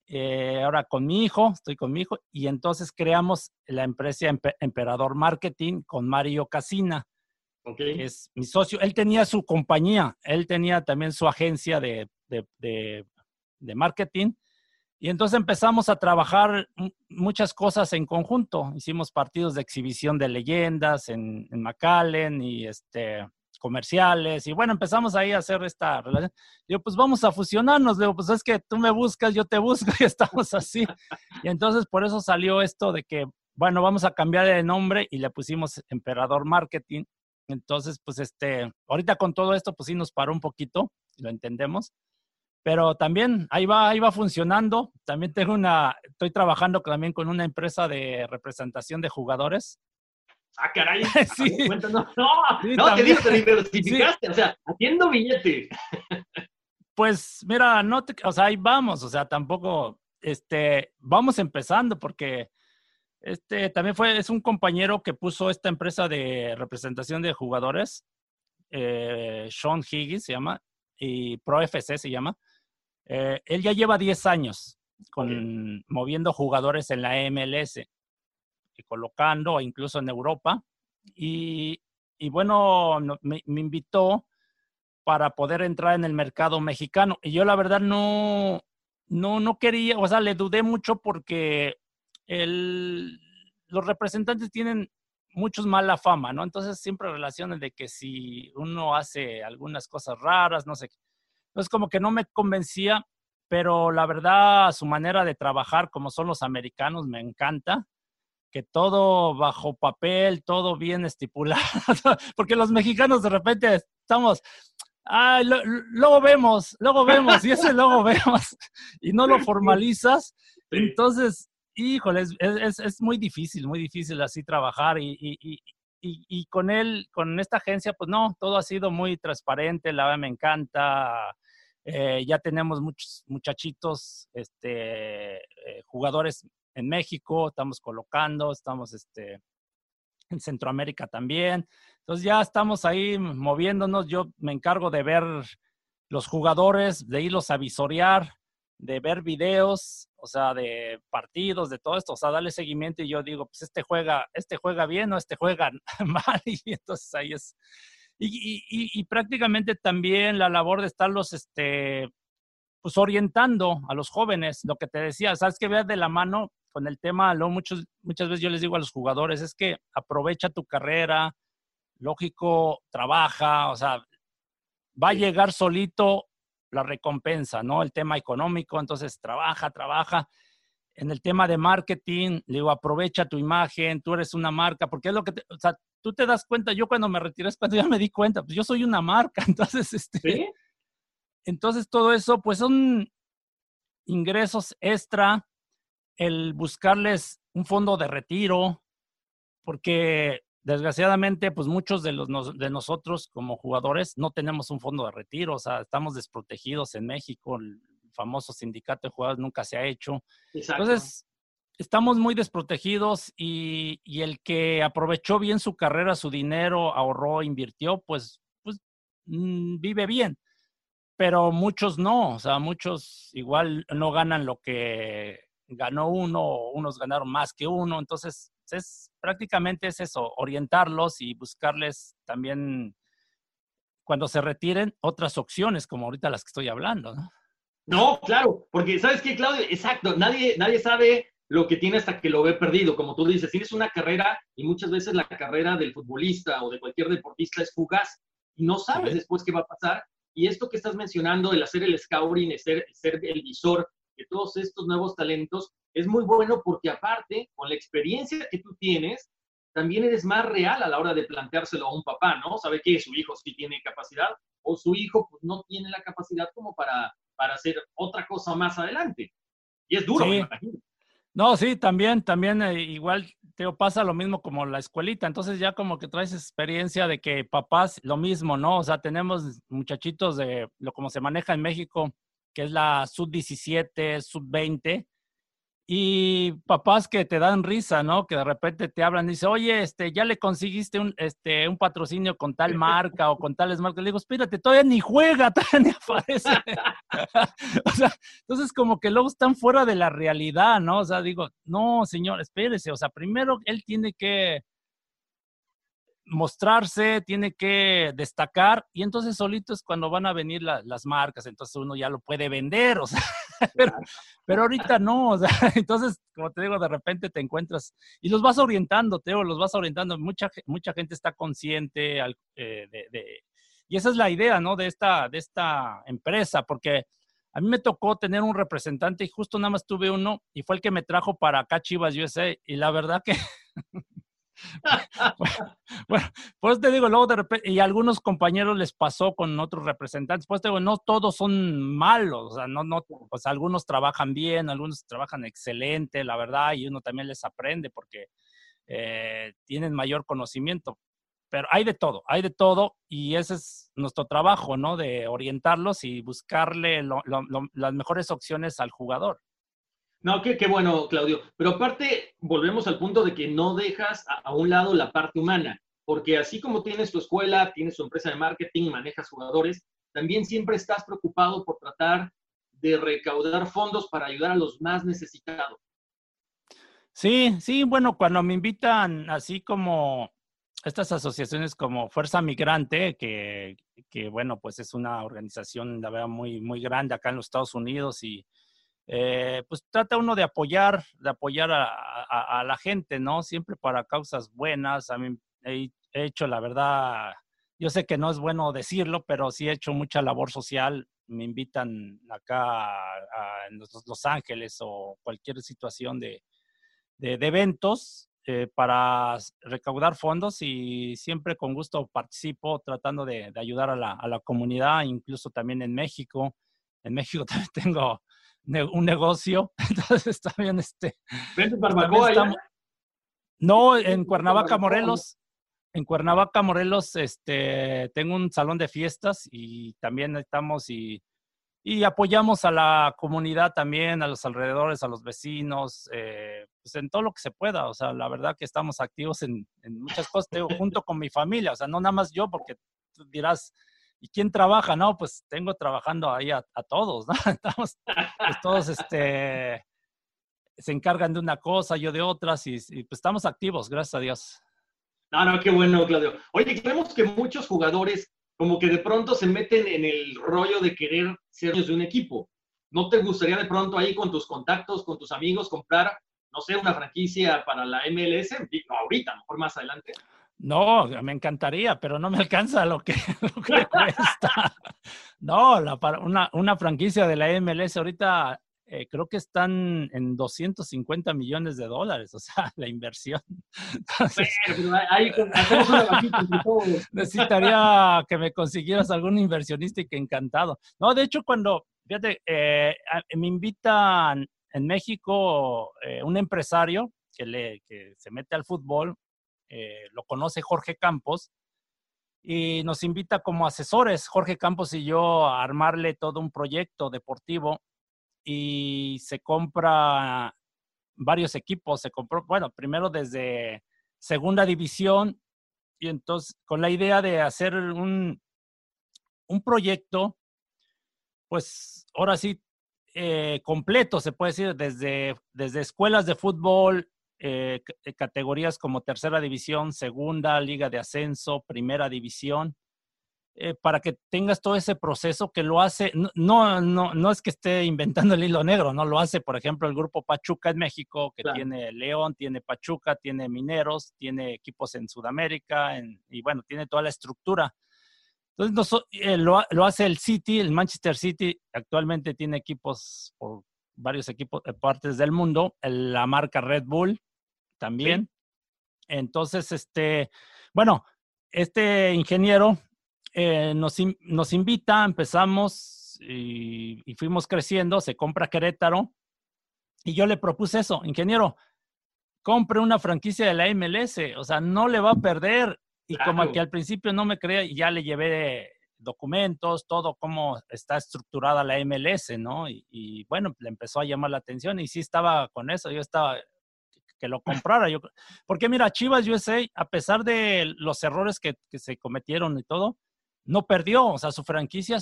eh, ahora con mi hijo, estoy con mi hijo, y entonces creamos la empresa Emperador Marketing con Mario Casina, okay. que es mi socio. Él tenía su compañía, él tenía también su agencia de, de, de, de marketing, y entonces empezamos a trabajar muchas cosas en conjunto. Hicimos partidos de exhibición de leyendas en, en McAllen y este, comerciales. Y bueno, empezamos ahí a hacer esta relación. Digo, pues vamos a fusionarnos. Digo, pues es que tú me buscas, yo te busco y estamos así. Y entonces por eso salió esto de que, bueno, vamos a cambiar de nombre y le pusimos Emperador Marketing. Entonces, pues este, ahorita con todo esto, pues sí nos paró un poquito, lo entendemos pero también ahí va, ahí va funcionando. También tengo una, estoy trabajando también con una empresa de representación de jugadores. Ah, caray. sí. No, no, sí, no te digo, te diversificaste, sí. o sea, haciendo billete. Pues mira, no te, o sea, ahí vamos, o sea, tampoco, este, vamos empezando porque este también fue, es un compañero que puso esta empresa de representación de jugadores, eh, Sean Higgins se llama, y Pro FC se llama. Eh, él ya lleva 10 años con, okay. moviendo jugadores en la MLS y colocando, incluso en Europa. Y, y bueno, no, me, me, invitó para poder entrar en el mercado mexicano. Y yo la verdad no, no, no quería, o sea, le dudé mucho porque el, los representantes tienen muchos mala fama, ¿no? Entonces siempre relacionan de que si uno hace algunas cosas raras, no sé qué. Entonces como que no me convencía, pero la verdad su manera de trabajar como son los americanos me encanta, que todo bajo papel, todo bien estipulado, porque los mexicanos de repente estamos, ay, lo, luego vemos, luego vemos, y ese luego vemos, y no lo formalizas, entonces, híjole, es, es, es muy difícil, muy difícil así trabajar y, y, y y, y, con él, con esta agencia, pues no, todo ha sido muy transparente, la verdad me encanta. Eh, ya tenemos muchos muchachitos, este, eh, jugadores en México, estamos colocando, estamos este, en Centroamérica también. Entonces ya estamos ahí moviéndonos. Yo me encargo de ver los jugadores, de irlos a visorear, de ver videos, o sea, de partidos, de todo esto, o sea, darle seguimiento y yo digo, pues este juega, este juega bien o este juega mal y entonces ahí es. Y, y, y prácticamente también la labor de estarlos, este, pues orientando a los jóvenes, lo que te decía, sabes que veas de la mano con el tema, lo muchos, muchas veces yo les digo a los jugadores, es que aprovecha tu carrera, lógico, trabaja, o sea, va a llegar solito la recompensa, ¿no? El tema económico, entonces trabaja, trabaja. En el tema de marketing, le digo, aprovecha tu imagen, tú eres una marca, porque es lo que, te, o sea, tú te das cuenta, yo cuando me retiré es cuando ya me di cuenta, pues yo soy una marca, entonces, este, ¿Sí? entonces todo eso, pues son ingresos extra, el buscarles un fondo de retiro, porque desgraciadamente, pues muchos de, los, de nosotros como jugadores no tenemos un fondo de retiro, o sea, estamos desprotegidos en México, el famoso sindicato de jugadores nunca se ha hecho. Exacto. Entonces, estamos muy desprotegidos y, y, el que aprovechó bien su carrera, su dinero, ahorró, invirtió, pues, pues mmm, vive bien. Pero muchos no, o sea, muchos igual no ganan lo que ganó uno, unos ganaron más que uno, entonces es prácticamente es eso, orientarlos y buscarles también cuando se retiren otras opciones, como ahorita las que estoy hablando, ¿no? No, claro, porque sabes qué, Claudio, exacto, nadie, nadie sabe lo que tiene hasta que lo ve perdido, como tú dices, tienes una carrera y muchas veces la carrera del futbolista o de cualquier deportista es fugaz y no sabes sí. después qué va a pasar. Y esto que estás mencionando, el hacer el scouting, el ser, el ser el visor de todos estos nuevos talentos, es muy bueno porque aparte, con la experiencia que tú tienes, también eres más real a la hora de planteárselo a un papá, ¿no? Sabe que su hijo sí tiene capacidad o su hijo pues, no tiene la capacidad como para, para hacer otra cosa más adelante. Y es duro, me imagino. No, sí, también, también eh, igual te pasa lo mismo como la escuelita, entonces ya como que traes experiencia de que papás lo mismo, ¿no? O sea, tenemos muchachitos de lo como se maneja en México, que es la sub 17, sub 20, y papás que te dan risa, ¿no? Que de repente te hablan y dicen, oye, este, ya le conseguiste un, este, un patrocinio con tal marca o con tales marcas. Le digo, espérate, todavía ni juega, todavía ni aparece. o sea, entonces como que luego están fuera de la realidad, ¿no? O sea, digo, no, señor, espérese. O sea, primero él tiene que mostrarse, tiene que destacar y entonces solito es cuando van a venir las marcas, entonces uno ya lo puede vender, o sea, pero, pero, ahorita no, o sea, entonces, como te digo, de repente te encuentras y los vas orientando, Teo, los vas orientando, mucha, mucha gente está consciente eh, de, y esa es la idea, ¿no? De esta, de esta empresa, porque a mí me tocó tener un representante y justo nada más tuve uno y fue el que me trajo para acá Chivas USA y la verdad que... bueno, pues te digo, luego de repente, y a algunos compañeros les pasó con otros representantes, pues te digo, no todos son malos, o sea, no, no, pues algunos trabajan bien, algunos trabajan excelente, la verdad, y uno también les aprende porque eh, tienen mayor conocimiento. Pero hay de todo, hay de todo, y ese es nuestro trabajo, ¿no? De orientarlos y buscarle las mejores opciones al jugador. No, qué, qué bueno, Claudio. Pero aparte, volvemos al punto de que no dejas a, un lado la parte humana, porque así como tienes tu escuela, tienes tu empresa de marketing, manejas jugadores, también siempre estás preocupado por tratar de recaudar fondos para ayudar a los más necesitados. Sí, sí, bueno, cuando me invitan así como estas asociaciones como Fuerza Migrante, que, que bueno, pues es una organización, la verdad, muy, muy grande acá en los Estados Unidos y eh, pues trata uno de apoyar, de apoyar a, la gente, ¿no? Siempre para causas buenas. A mí he, hecho, la verdad, yo sé que no es bueno decirlo, pero sí he hecho mucha labor social. Me invitan acá a, los, Ángeles o cualquier situación de, de, eventos eh, para recaudar fondos y siempre con gusto participo tratando de, ayudar a la, comunidad, incluso también en México. En México también tengo un negocio. Entonces también este. ¿Ves barbacoa No, en Cuernavaca, Morelos. En Cuernavaca, Morelos, este, tengo un salón de fiestas y también estamos y, y apoyamos a la comunidad también, a los alrededores, a los vecinos, eh, pues en todo lo que se pueda. O sea, la verdad que estamos activos en, en muchas cosas, junto con mi familia. O sea, no nada más yo, porque tú dirás, ¿Y quién trabaja? No, pues tengo trabajando ahí a, todos, ¿no? Estamos, pues todos este, se encargan de una cosa, yo de otras, y, pues estamos activos, gracias a Dios. No, no, qué bueno, Claudio. Oye, creemos que muchos jugadores como que de pronto se meten en el rollo de querer ser de un equipo. ¿No te gustaría de pronto ahí con tus contactos, con tus amigos, comprar, no sé, una franquicia para la MLS? No, ahorita, mejor más adelante. No, me encantaría, pero no me alcanza lo que, lo que cuesta. No, la, una, una, franquicia de la MLS ahorita eh, creo que están en 250 millones de dólares, o sea, la inversión. necesitaría que me consiguieras algún inversionista y que encantado. No, de hecho, cuando, fíjate, eh, me invitan en México eh, un empresario que, le, que se mete al fútbol, eh, lo conoce Jorge Campos, y nos invita como asesores, Jorge Campos y yo, a armarle todo un proyecto deportivo y se compra varios equipos, se compró, bueno, primero desde segunda división y entonces con la idea de hacer un, un proyecto, pues ahora sí, eh, completo, se puede decir, desde, desde escuelas de fútbol, eh, eh, categorías como tercera división, segunda, liga de ascenso, primera división, eh, para que tengas todo ese proceso que lo hace, no, no, no es que esté inventando el hilo negro, no lo hace, por ejemplo, el grupo Pachuca en México, que tiene León, tiene Pachuca, tiene Mineros, tiene equipos en Sudamérica, y bueno, tiene toda la estructura. Entonces, lo, lo, hace el City, el Manchester City, actualmente tiene equipos por varios equipos, partes del mundo, la marca Red Bull, también. Entonces, este, bueno, este ingeniero eh, nos, nos, invita, empezamos y, y, fuimos creciendo, se compra Querétaro y yo le propuse eso, ingeniero, compre una franquicia de la MLS, o sea, no le va a perder. Y como que al principio no me creía, ya le llevé documentos, todo cómo está estructurada la MLS, ¿no? Y, bueno, le empezó a llamar la atención y sí estaba con eso, yo estaba que lo comprara. Yo, porque mira, Chivas USA, a pesar de los errores que, se cometieron y todo, no perdió, o sea, su franquicia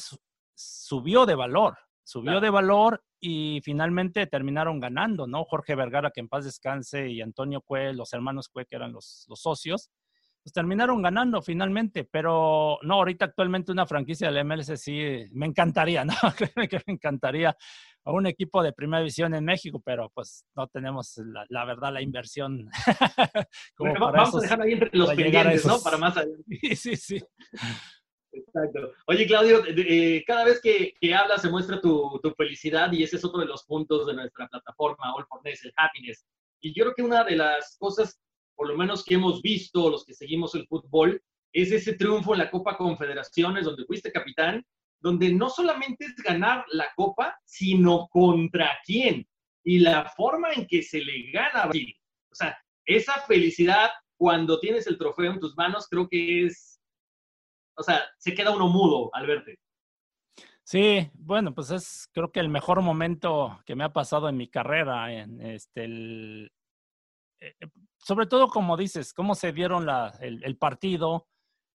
subió de valor, subió de valor y finalmente terminaron ganando, ¿no? Jorge Vergara, que en paz descanse, y Antonio Cue, los hermanos Cue, que eran los, los socios, pues terminaron ganando finalmente, pero no, ahorita actualmente una franquicia del MLS sí me encantaría, ¿no? Créeme que me encantaría a un equipo de primera división en México, pero pues no tenemos la, verdad la inversión. vamos a dejar ahí entre los pendientes, ¿no? Para más adelante. Sí, sí, sí. Exacto. Oye, Claudio, eh, cada vez que, que, hablas se muestra tu, tu, felicidad y ese es otro de los puntos de nuestra plataforma All for Ness, el happiness. Y yo creo que una de las cosas por lo menos que hemos visto los que seguimos el fútbol, es ese triunfo en la Copa Confederaciones, donde fuiste capitán, donde no solamente es ganar la Copa, sino contra quién y la forma en que se le gana a. O sea, esa felicidad cuando tienes el trofeo en tus manos, creo que es, o sea, se queda uno mudo al verte. Sí, bueno, pues es creo que el mejor momento que me ha pasado en mi carrera, en este, el, eh, sobre todo como dices, cómo se dieron el, partido,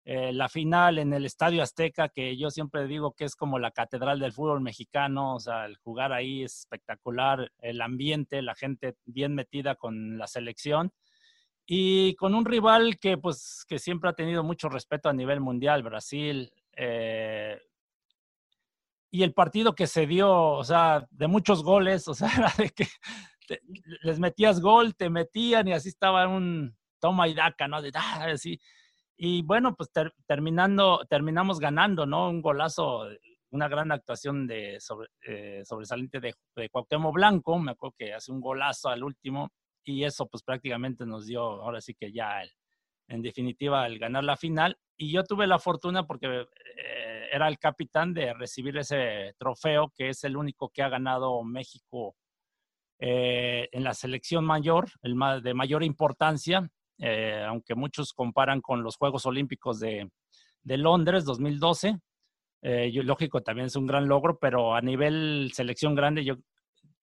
eh, la final en el Estadio Azteca, que yo siempre digo que es como la catedral del fútbol mexicano, o sea, el jugar ahí es espectacular, el ambiente, la gente bien metida con la selección y con un rival que pues que siempre ha tenido mucho respeto a nivel mundial, Brasil. Eh, y el partido que se dio, o sea, de muchos goles, o sea, era de que les metías gol, te metían y así estaba un toma y daca, ¿no? De, ah, así. Y bueno, pues terminando, terminamos ganando, ¿no? Un golazo, una gran actuación de sobre, eh, sobresaliente de, de, Cuauhtémoc Blanco, me acuerdo que hace un golazo al último y eso pues prácticamente nos dio, ahora sí que ya, en definitiva, el ganar la final. Y yo tuve la fortuna porque eh, era el capitán de recibir ese trofeo, que es el único que ha ganado México eh, en la selección mayor, el de mayor importancia, eh, aunque muchos comparan con los Juegos Olímpicos de, Londres 2012. Eh, lógico, también es un gran logro, pero a nivel selección grande, yo,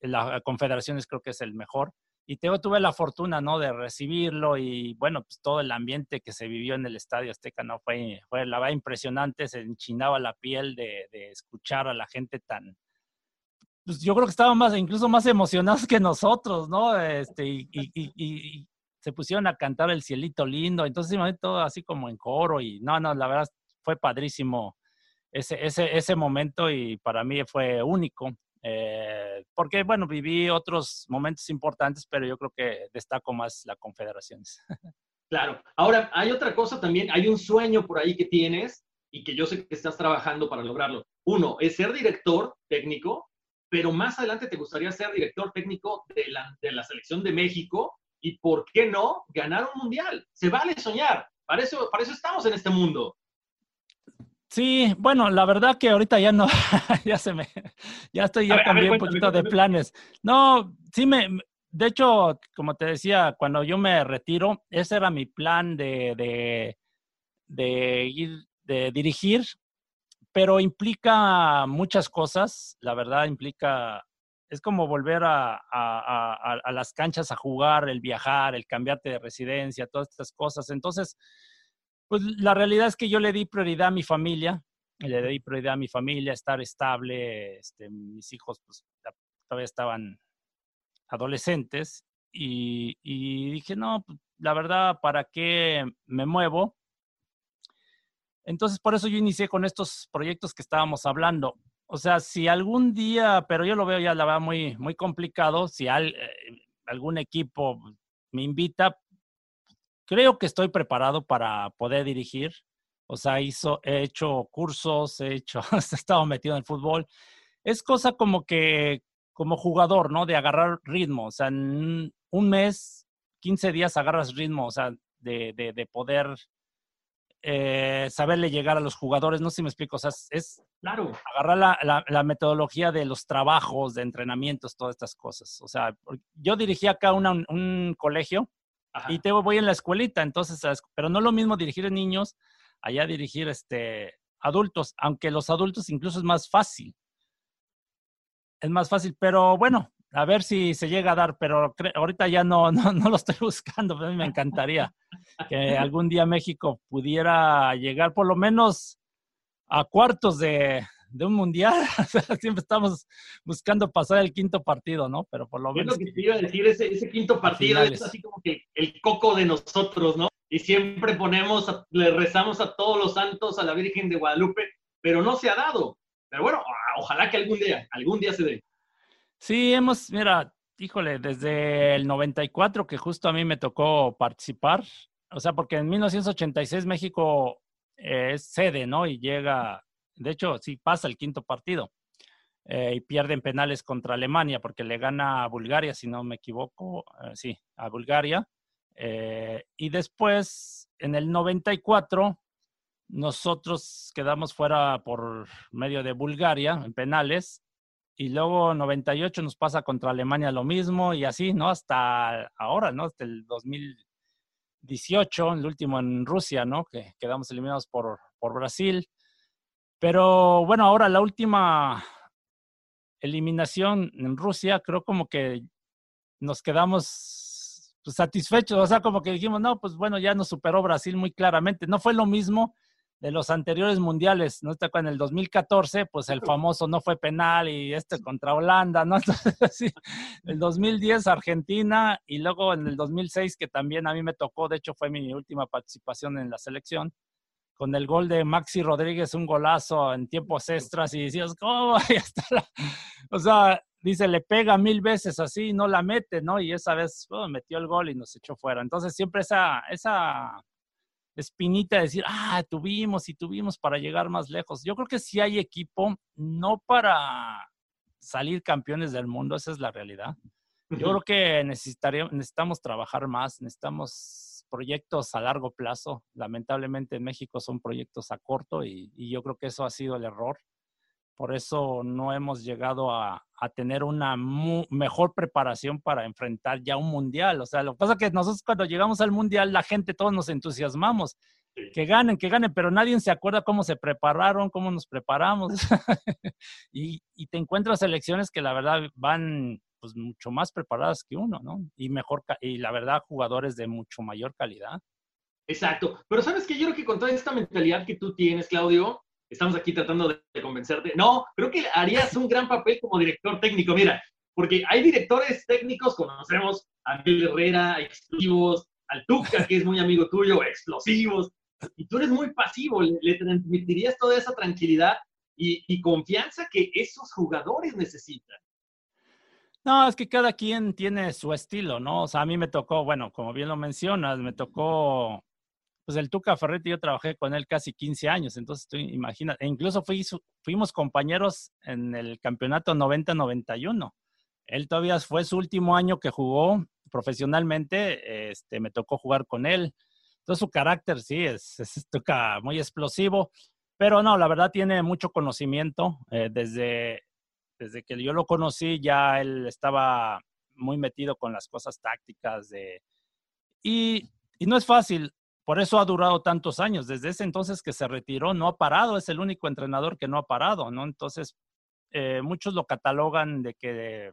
la Confederaciones creo que es el mejor. Y tuve la fortuna, ¿no? De recibirlo y, bueno, pues todo el ambiente que se vivió en el Estadio Azteca, ¿no? Fue, fue la verdad impresionante, se enchinaba la piel de escuchar a la gente tan, pues yo creo que estaban más, incluso más emocionados que nosotros, ¿no? Este, y, y, y, se pusieron a cantar el cielito lindo, entonces todo así como en coro y no, no, la verdad fue padrísimo ese, ese, ese momento y para mí fue único. Eh, porque, bueno, viví otros momentos importantes, pero yo creo que destaco más la Confederaciones. Claro. Ahora, hay otra cosa también, hay un sueño por ahí que tienes y que yo sé que estás trabajando para lograrlo. Uno, es ser director técnico pero más adelante te gustaría ser director técnico de la, de la selección de México y, ¿por qué no, ganar un mundial? Se vale soñar, para eso, para eso estamos en este mundo. Sí, bueno, la verdad que ahorita ya no, ya se me, ya estoy, ya cambié un poquito de planes. No, sí me, de hecho, como te decía, cuando yo me retiro, ese era mi plan de, de, de ir, de dirigir pero implica muchas cosas, la verdad implica, es como volver a, las canchas a jugar, el viajar, el cambiarte de residencia, todas estas cosas. Entonces, pues la realidad es que yo le di prioridad a mi familia, le di prioridad a mi familia, estar estable, este, mis hijos pues todavía estaban adolescentes y, y dije, no, pues, la verdad, ¿para qué me muevo? Entonces, por eso yo inicié con estos proyectos que estábamos hablando. O sea, si algún día, pero yo lo veo ya la verdad muy, muy complicado, si eh, algún equipo me invita, creo que estoy preparado para poder dirigir. O sea, hizo, he hecho cursos, he hecho, he estado metido en el fútbol. Es cosa como que, como jugador, ¿no? De agarrar ritmo. O sea, en un mes, 15 días agarras ritmo. O sea, de, de, poder eh, saberle llegar a los jugadores. No sé si me explico, o sea, es claro. agarrar la, la, metodología de los trabajos, de entrenamientos, todas estas cosas. O sea, yo dirigí acá un colegio y te voy en la escuelita, entonces, pero no es lo mismo dirigir a niños, allá dirigir este, adultos, aunque los adultos incluso es más fácil. Es más fácil, pero bueno, a ver si se llega a dar, pero ahorita ya no, no, no lo estoy buscando, a mí me encantaría que algún día México pudiera llegar por lo menos a cuartos de, de un mundial. Siempre estamos buscando pasar el quinto partido, ¿no? Pero por lo menos. Es lo que te iba a decir, ese, ese quinto partido es así como que el coco de nosotros, ¿no? Y siempre ponemos, le rezamos a todos los santos, a la Virgen de Guadalupe, pero no se ha dado. Pero bueno, ojalá que algún día, algún día se dé. Sí, hemos, mira, híjole, desde el 94 que justo a mí me tocó participar, o sea, porque en 1986 México eh, es sede, ¿no? Y llega de hecho, sí pasa el quinto partido eh, y pierden penales contra Alemania porque le gana a Bulgaria, si no me equivoco, eh, sí, a Bulgaria. Eh, y después, en el 94, nosotros quedamos fuera por medio de Bulgaria en penales. Y luego 98 nos pasa contra Alemania lo mismo y así, ¿no? Hasta ahora, ¿no? Hasta el 2018, el último en Rusia, ¿no? Que quedamos eliminados por, por Brasil. Pero bueno, ahora la última eliminación en Rusia, creo como que nos quedamos pues, satisfechos, o sea, como que dijimos, no, pues bueno, ya nos superó Brasil muy claramente. No fue lo mismo de los anteriores mundiales, ¿no? En el 2014, pues el famoso no fue penal y este contra Holanda, ¿no? Entonces, sí, el 2010 Argentina y luego en el 2006, que también a mí me tocó, de hecho fue mi última participación en la selección, con el gol de Maxi Rodríguez, un golazo en tiempos extras y decías, ¿cómo? está O sea, dice, le pega mil veces así no la mete, ¿no? Y esa vez oh, metió el gol y nos echó fuera. Entonces siempre esa, esa espinita de decir, ah, tuvimos y tuvimos para llegar más lejos. Yo creo que sí hay equipo, no para salir campeones del mundo, esa es la realidad. Yo creo que necesitamos trabajar más, necesitamos proyectos a largo plazo. Lamentablemente en México son proyectos a corto y, yo creo que eso ha sido el error. Por eso no hemos llegado a, tener una mejor preparación para enfrentar ya un mundial. O sea, lo que pasa es que nosotros cuando llegamos al mundial, la gente, todos nos entusiasmamos. Que ganen, que ganen, pero nadie se acuerda cómo se prepararon, cómo nos preparamos. y, y te encuentras elecciones que la verdad van pues mucho más preparadas que uno, ¿no? Y mejor, y la verdad, jugadores de mucho mayor calidad. Exacto. Pero sabes que yo creo que con toda esta mentalidad que tú tienes, Claudio, estamos aquí tratando de, convencerte. No, creo que harías un gran papel como director técnico. Mira, porque hay directores técnicos, conocemos a Miguel Herrera, explosivos, al Tuca, que es muy amigo tuyo, explosivos, y tú eres muy pasivo, le, transmitirías toda esa tranquilidad y confianza que esos jugadores necesitan. No, es que cada quien tiene su estilo, ¿no? O sea, a mí me tocó, bueno, como bien lo mencionas, me tocó, pues el Tuca Ferretti, yo trabajé con él casi 15 años, entonces tú imaginas, e incluso fuimos compañeros en el campeonato 90-91. Él todavía fue su último año que jugó profesionalmente, este, me tocó jugar con él. Entonces su carácter sí es, muy explosivo, pero no, la verdad tiene mucho conocimiento eh, desde desde que yo lo conocí ya él estaba muy metido con las cosas tácticas de... Y no es fácil, por eso ha durado tantos años. Desde ese entonces que se retiró, no ha parado, es el único entrenador que no ha parado, ¿no? Entonces, eh, muchos lo catalogan de que,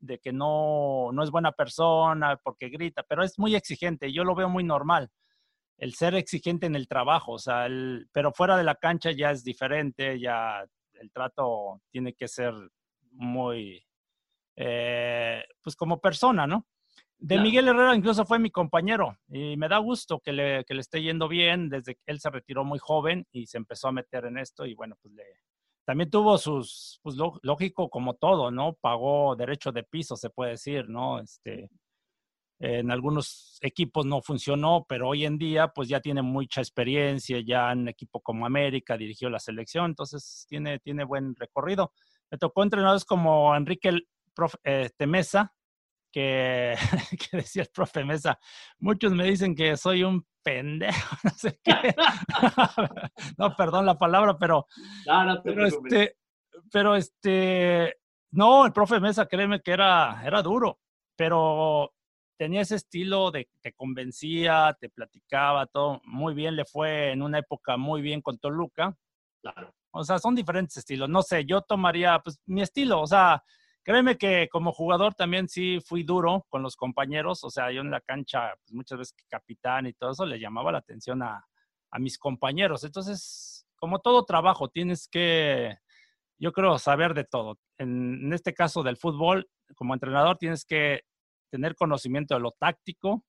de que no, no es buena persona porque grita, pero es muy exigente. Yo lo veo muy normal. El ser exigente en el trabajo, o sea, el, pero fuera de la cancha ya es diferente, ya el trato tiene que ser muy, eh, pues como persona, ¿no? De Miguel Herrera incluso fue mi compañero y me da gusto que le, que le esté yendo bien desde que él se retiró muy joven y se empezó a meter en esto y bueno, pues le, también tuvo sus, pues lógico como todo, ¿no? Pagó derecho de piso, se puede decir, ¿no? Este, en algunos equipos no funcionó, pero hoy en día pues ya tiene mucha experiencia, ya en equipo como América dirigió la selección, entonces tiene, tiene buen recorrido. Me tocó entrenadores como Enrique Prof, Temesa, que, que, decía el profe Mesa, muchos me dicen que soy un pendejo, no sé qué. no, perdón la palabra, pero, pero este, pero este, no, el profe Mesa, créeme que era, era duro, pero tenía ese estilo de que te convencía, te platicaba, todo muy bien, le fue en una época muy bien con Toluca. Claro. O sea, son diferentes estilos. No sé, yo tomaría pues mi estilo, o sea, créeme que como jugador también sí fui duro con los compañeros, o sea, yo en la cancha pues, muchas veces capitán y todo eso le llamaba la atención a, a mis compañeros. Entonces, como todo trabajo, tienes que, yo creo, saber de todo. En, en este caso del fútbol, como entrenador, tienes que tener conocimiento de lo táctico,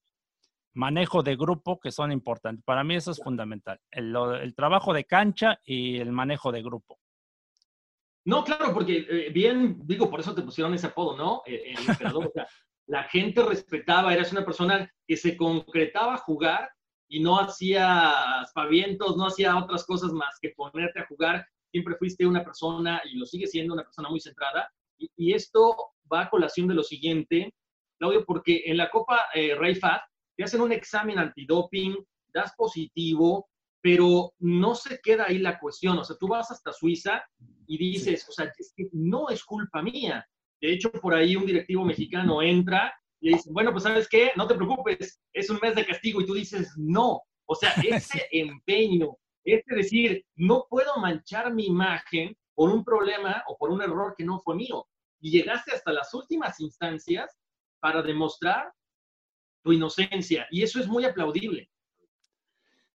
manejo de grupo, que son importantes. Para mí eso es fundamental. El, trabajo de cancha y el manejo de grupo. No, claro, porque eh, bien, digo, por eso te pusieron ese apodo, ¿no? Eh, el, emperador. o sea, la gente respetaba, eras una persona que se concretaba a jugar y no hacía aspavientos, no hacía otras cosas más que ponerte a jugar. Siempre fuiste una persona, y lo sigue siendo, una persona muy centrada. Y, esto va a colación de lo siguiente, Claudio, porque en la Copa eh, Rey te hacen un examen antidoping, das positivo, pero no se queda ahí la cuestión. O sea, tú vas hasta Suiza y dices, o sea, es que no es culpa mía. De hecho, por ahí un directivo mexicano entra y le dice, bueno, pues sabes qué, no te preocupes, es un mes de castigo. Y tú dices, no. O sea, ese empeño, este decir, no puedo manchar mi imagen por un problema o por un error que no fue mío. Y llegaste hasta las últimas instancias para demostrar tu inocencia. Y eso es muy aplaudible.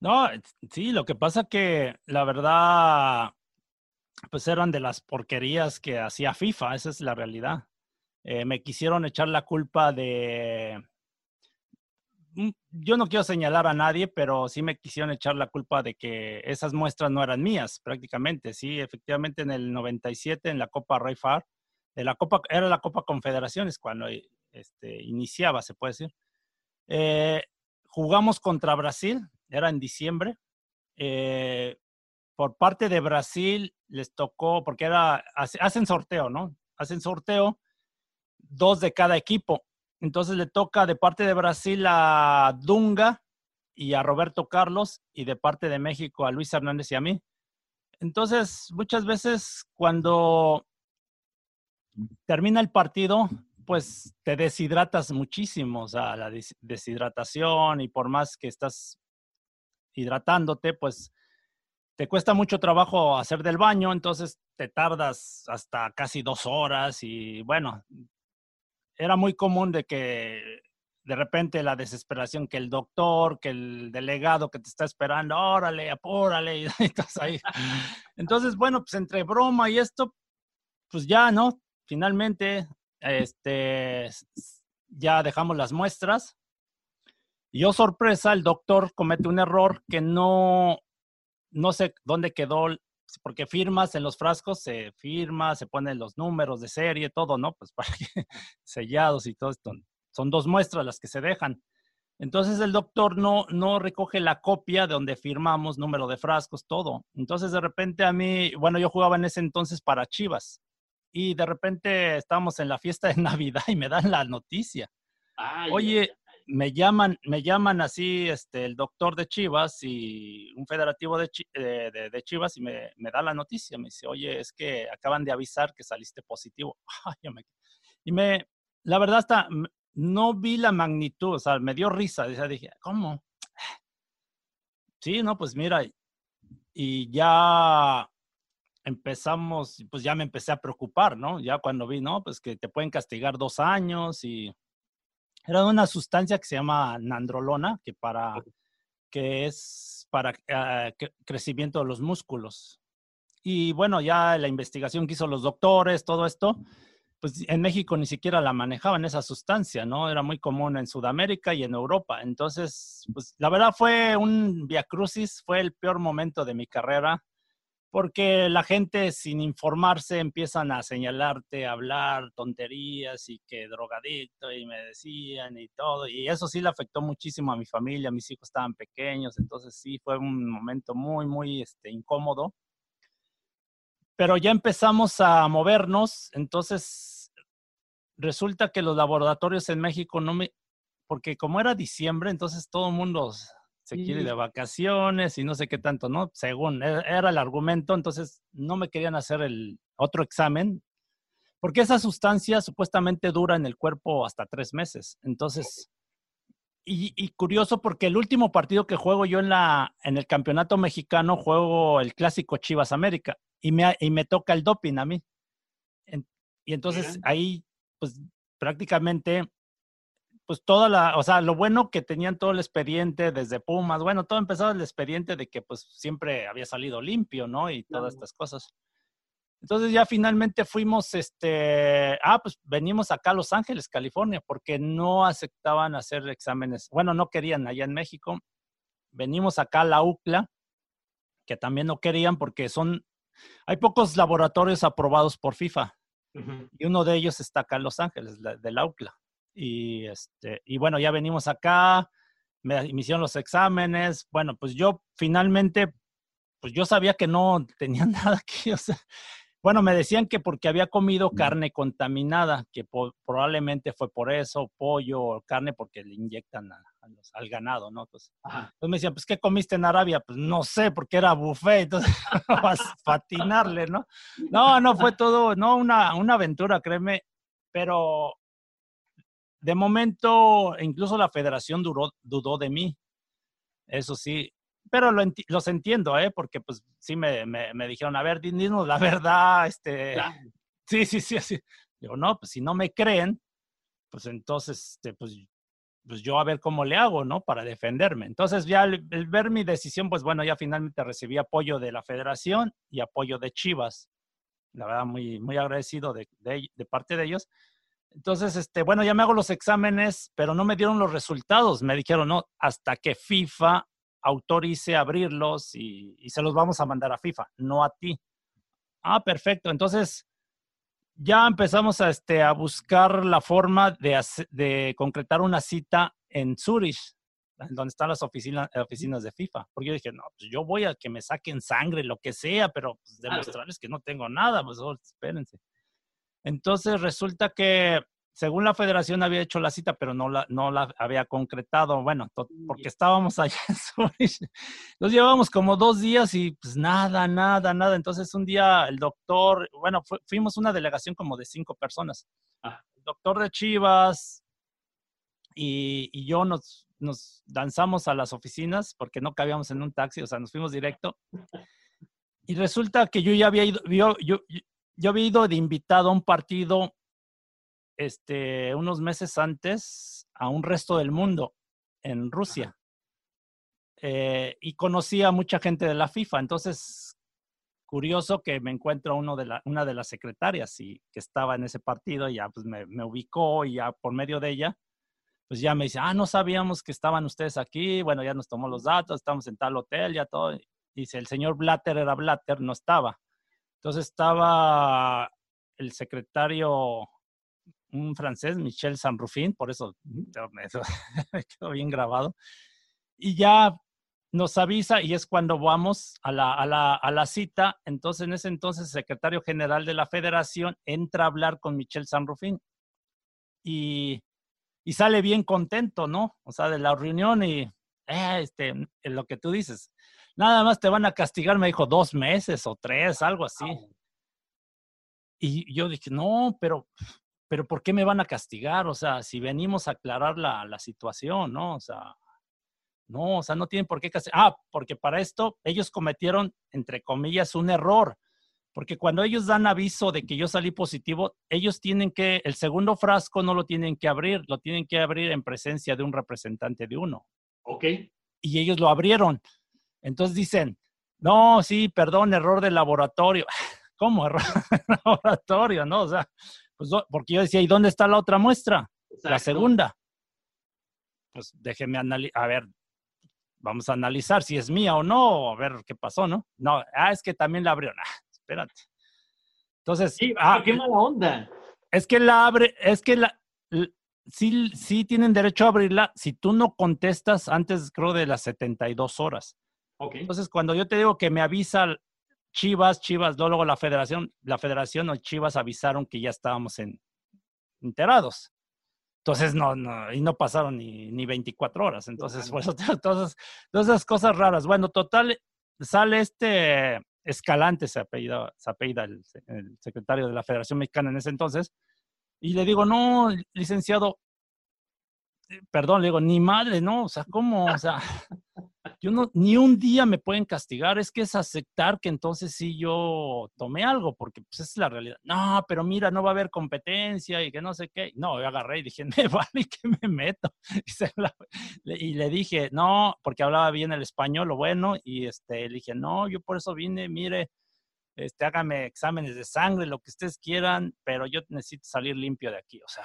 No, sí, lo que pasa que la verdad, pues eran de las porquerías que hacía FIFA, esa es la realidad. Eh, me quisieron echar la culpa de... Mm, yo no quiero señalar a nadie, pero sí me quisieron echar la culpa de que esas muestras no eran mías, prácticamente. Sí, efectivamente en el 97, en la Copa Rayfar, de la Copa, era la Copa Confederaciones cuando este, iniciaba, se puede decir. Eh, jugamos contra Brasil, era en diciembre. Eh, por parte de Brasil les tocó, porque era, hacen sorteo, ¿no? Hacen sorteo, dos de cada equipo. Entonces le toca de parte de Brasil a Dunga y a Roberto Carlos y de parte de México a Luis Hernández y a mí. Entonces, muchas veces cuando termina el partido, pues te deshidratas muchísimo, o sea, la deshidratación y por más que estás hidratándote, pues te cuesta mucho trabajo hacer del baño, entonces te tardas hasta casi dos horas y bueno, era muy común de que de repente la desesperación que el doctor, que el delegado que te está esperando, órale, apúrale, y estás ahí. Entonces, bueno, pues entre broma y esto, pues ya, ¿no? Finalmente este, ya dejamos las muestras. Y oh sorpresa, el doctor comete un error que no, no sé dónde quedó, porque firmas en los frascos, se firma, se ponen los números de serie, todo, ¿no? Pues para que sellados y todo esto. Son dos muestras las que se dejan. Entonces el doctor no, no recoge la copia de donde firmamos, número de frascos, todo. Entonces de repente a mí, bueno, yo jugaba en ese entonces para Chivas y de repente estamos en la fiesta de Navidad y me dan la noticia. Oye, me llaman, me llaman así este, el doctor de Chivas y un federativo de, de, Chivas y me, me, da la noticia. Me dice, oye, es que acaban de avisar que saliste positivo. y me, la verdad, hasta no vi la magnitud, o sea, me dio risa. Dije, ¿cómo? Sí, no, pues mira, y ya empezamos, pues ya me empecé a preocupar, ¿no? Ya cuando vi, ¿no? Pues que te pueden castigar dos años y era una sustancia que se llama nandrolona, que para, que es para ah, crecimiento de los músculos. Y bueno, ya la investigación que hizo los doctores, todo esto, pues en México ni siquiera la manejaban esa sustancia, ¿no? Era muy común en Sudamérica y en Europa. Entonces, pues la verdad fue un viacrucis, fue el peor momento de mi carrera porque la gente sin informarse empiezan a señalarte, a hablar tonterías y que drogadicto y me decían y todo. Y eso sí le afectó muchísimo a mi familia, mis hijos estaban pequeños, entonces sí fue un momento muy, muy este, incómodo. Pero ya empezamos a movernos, entonces resulta que los laboratorios en México no me, porque como era diciembre, entonces todo el mundo se quiere de vacaciones y no sé qué tanto, ¿no? Según e, era el argumento, entonces no me querían hacer el otro examen, porque esa sustancia supuestamente dura en el cuerpo hasta tres meses. Entonces, y, curioso porque el último partido que juego yo en, la, en el campeonato mexicano juego el clásico Chivas América y me, y me toca el doping a mí. y entonces ahí, pues prácticamente, pues toda la, o sea, lo bueno que tenían todo el expediente desde Pumas, bueno, todo empezaba el expediente de que pues siempre había salido limpio, ¿no? Y todas estas cosas. Entonces ya finalmente fuimos, este, ah, pues venimos acá a Los Ángeles, California, porque no aceptaban hacer exámenes, bueno, no querían allá en México. Venimos acá a la UCLA, que también no querían porque son, hay pocos laboratorios aprobados por FIFA. Y uno de ellos está acá en Los Ángeles, de la UCLA. Y, este, y bueno, ya venimos acá, me, me hicieron los exámenes. Bueno, pues yo finalmente, pues yo sabía que no tenía nada que, o sea, bueno, me decían que porque había comido carne contaminada, que probablemente fue por eso, pollo o carne, porque le inyectan al ganado, ¿no? Entonces, entonces, me decían, pues, ¿qué comiste en Arabia? Pues no sé, porque era buffet, entonces vas a patinarle, ¿no? No, no fue todo, no, una, una aventura, créeme, pero de momento, incluso la federación duró, dudó de mí. Eso sí, pero los entiendo, ¿eh? Porque pues sí me, me, dijeron, a ver, dinos la verdad, este... Sí, sí, sí, sí. Digo, no, pues si no me creen, pues entonces, este, pues, pues yo a ver cómo le hago, ¿no? Para defenderme. Entonces ya el, ver mi decisión, pues bueno, ya finalmente recibí apoyo de la federación y apoyo de Chivas. La verdad, muy, muy agradecido de, de, de parte de ellos. Entonces, este, bueno, ya me hago los exámenes, pero no me dieron los resultados. Me dijeron, no, hasta que FIFA autorice abrirlos y, se los vamos a mandar a FIFA, no a ti. Ah, perfecto. Entonces, ya empezamos a, este, a buscar la forma de, de concretar una cita en Zurich, donde están las oficinas, oficinas de FIFA. Porque yo dije, no, pues yo voy a que me saquen sangre, lo que sea, pero pues, demostrarles que no tengo nada, pues oh, espérense. Entonces resulta que según la federación había hecho la cita, pero no la, no la había concretado, bueno, porque estábamos allá en Zurich. Nos llevábamos como dos días y pues nada, nada, nada. Entonces un día el doctor, bueno, fuimos una delegación como de cinco personas. Ah. El doctor de Chivas y, y yo nos, nos danzamos a las oficinas porque no cabíamos en un taxi, o sea, nos fuimos directo. Y resulta que yo ya había ido, yo, yo, yo había ido de invitado a un partido este, unos meses antes a un resto del mundo en Rusia. Eh, y conocí a mucha gente de la FIFA. Entonces, curioso que me encuentro uno de una de las secretarias y que estaba en ese partido, ya pues me, me, ubicó y ya por medio de ella, pues ya me dice, ah, no sabíamos que estaban ustedes aquí, bueno, ya nos tomó los datos, estamos en tal hotel, ya todo. Dice, el señor Blatter era Blatter, no estaba. Entonces estaba el secretario un francés, Michel Sanrufin, por eso me quedó bien grabado. Y ya nos avisa y es cuando vamos a la, a, la, a la, cita. Entonces, en ese entonces, el secretario general de la federación entra a hablar con Michel Sanrufin y, y sale bien contento, ¿no? O sea, de la reunión y eh, este, lo que tú dices. Nada más te van a castigar, me dijo, dos meses o tres, algo así. Y yo dije, no, pero pero ¿por qué me van a castigar? O sea, si venimos a aclarar la, la situación, ¿no? O sea, no, o sea, no tienen por qué castigar. Ah, porque para esto ellos cometieron, entre comillas, un error. Porque cuando ellos dan aviso de que yo salí positivo, ellos tienen que, el segundo frasco no lo tienen que abrir, lo tienen que abrir en presencia de un representante de uno. Ok. Y ellos lo abrieron. Entonces dicen, no, sí, perdón, error de laboratorio. ¿Cómo error de laboratorio? No, o sea, pues, porque yo decía, ¿y dónde está la otra muestra? La segunda. Pues déjeme analizar, a ver, vamos a analizar si es mía o no, a ver qué pasó, ¿no? No, ah, es que también la abrió. Ah, espérate. Entonces, sí, ah, qué mala onda. Es que la abre, es que la, sí, sí tienen derecho a abrirla si tú no contestas antes, creo, de las 72 horas. Okay. Entonces, cuando yo te digo que me avisa Chivas, Chivas, luego la federación, la federación o Chivas avisaron que ya estábamos en, enterados. Entonces, no, no, y no pasaron ni, ni 24 horas. Entonces, pues, todas, todas esas cosas raras. Bueno, total, sale este Escalante, se apellida, se apellida el, el, secretario de la Federación Mexicana en ese entonces, y le digo, no, licenciado, eh, perdón, le digo, ni madre, no, o sea, ¿cómo? O sea, yo no, ni un día me pueden castigar, es que es aceptar que entonces sí yo tomé algo, porque pues es la realidad. No, pero mira, no va a haber competencia y que no sé qué. No, yo agarré y dije, me vale que me meto. Y, le dije, no, porque hablaba bien el español, lo bueno, y este, le dije, no, yo por eso vine, mire, este, hágame exámenes de sangre, lo que ustedes quieran, pero yo necesito salir limpio de aquí. O sea,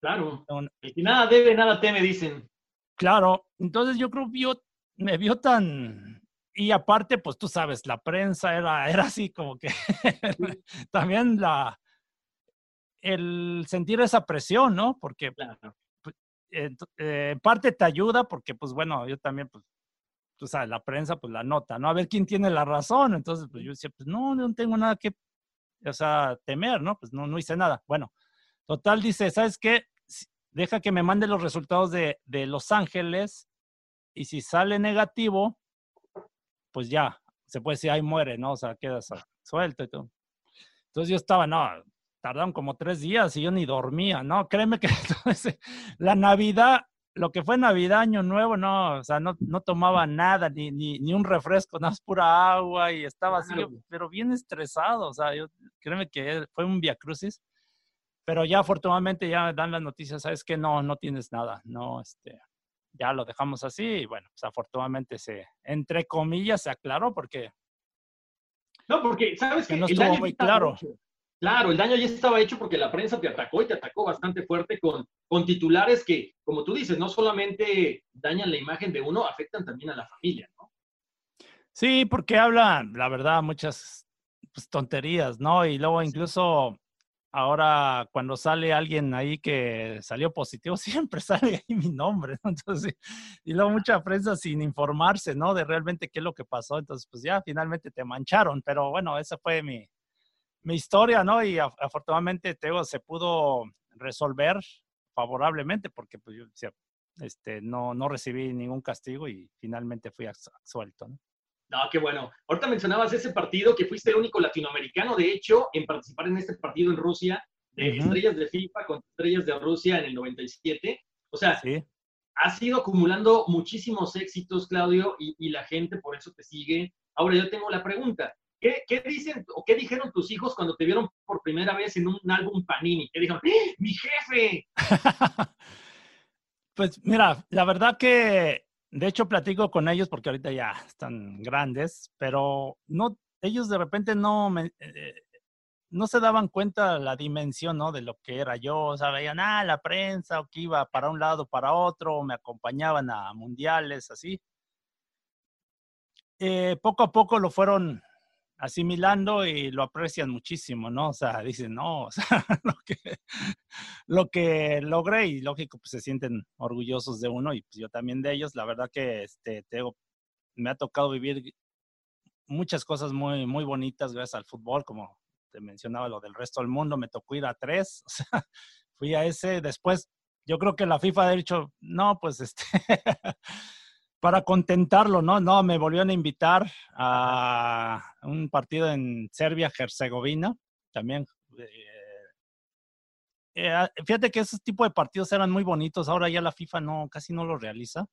claro. y nada debe, nada teme, dicen. Claro, entonces yo creo que yo me vio tan... Y aparte, pues tú sabes, la prensa era, era así como que también la... El sentir esa presión, ¿no? Porque pues, eh, en parte te ayuda porque, pues bueno, yo también, pues, tú sabes, la prensa, pues la nota, ¿no? A ver quién tiene la razón. Entonces, pues yo decía, pues no, no tengo nada que, o sea, temer, ¿no? Pues no, no hice nada. Bueno, total dice, ¿sabes qué? Deja que me mande los resultados de, de Los Ángeles y si sale negativo, pues ya, se puede decir, ahí muere, ¿no? O sea, quedas suelto y todo. Entonces yo estaba, no, tardaron como tres días y yo ni dormía, ¿no? Créeme que la Navidad, lo que fue Navidad, Año Nuevo, no, o sea, no, no tomaba nada, ni, ni, ni un refresco, nada más pura agua y estaba así, pero bien estresado, o sea, yo, créeme que fue un via crucis, pero ya afortunadamente ya dan las noticias, sabes que no, no tienes nada, no, este, ya lo dejamos así y bueno, pues afortunadamente se, entre comillas, se aclaró porque... No, porque sabes que, no estuvo muy claro. Claro, el daño ya estaba hecho porque la prensa te atacó y te atacó bastante fuerte con, con titulares que, como tú dices, no solamente dañan la imagen de uno, afectan también a la familia, ¿no? Sí, porque hablan, la verdad, muchas pues, tonterías, ¿no? Y luego incluso ahora cuando sale alguien ahí que salió positivo, siempre sale ahí mi nombre, ¿no? Entonces, y luego mucha prensa sin informarse, ¿no? De realmente qué es lo que pasó. Entonces, pues ya finalmente te mancharon, pero bueno, esa fue mi, mi historia, ¿no? Y afortunadamente, Teo, se pudo resolver favorablemente porque pues yo este, no, no recibí ningún castigo y finalmente fui absuelto, ¿no? No, qué bueno. Ahorita mencionabas ese partido que fuiste el único latinoamericano, de hecho, en participar en este partido en Rusia, de estrellas de FIFA contra estrellas de Rusia en el 97. O sea, sí. has ido acumulando muchísimos éxitos, Claudio, y, la gente por eso te sigue. Ahora yo tengo la pregunta. ¿Qué, ¿Qué, dicen o qué dijeron tus hijos cuando te vieron por primera vez en un álbum Panini? ¿Qué dijeron? ¡Eh, ¡Mi jefe! pues mira, la verdad que de hecho, platico con ellos porque ahorita ya están grandes, pero no, ellos de repente no eh, no se daban cuenta la dimensión, ¿no? De lo que era yo, o sea, veían, ah, la prensa, o que iba para un lado, para otro, me acompañaban a mundiales, así. Eh, poco a poco lo fueron asimilando y lo aprecian muchísimo, ¿no? O sea, dicen, no, o sea, lo que, lo que logré y lógico, pues se sienten orgullosos de uno y pues yo también de ellos. La verdad que este, tengo, me ha tocado vivir muchas cosas muy, muy bonitas gracias al fútbol, como te mencionaba lo del resto del mundo, me tocó ir a tres, o sea, fui a ese, después yo creo que la FIFA ha dicho, no, pues este, para contentarlo, ¿no? No, me volvieron a invitar a un partido en Serbia, Herzegovina, también. Eh, eh, fíjate que esos tipos de partidos eran muy bonitos, ahora ya la FIFA no, casi no lo realiza,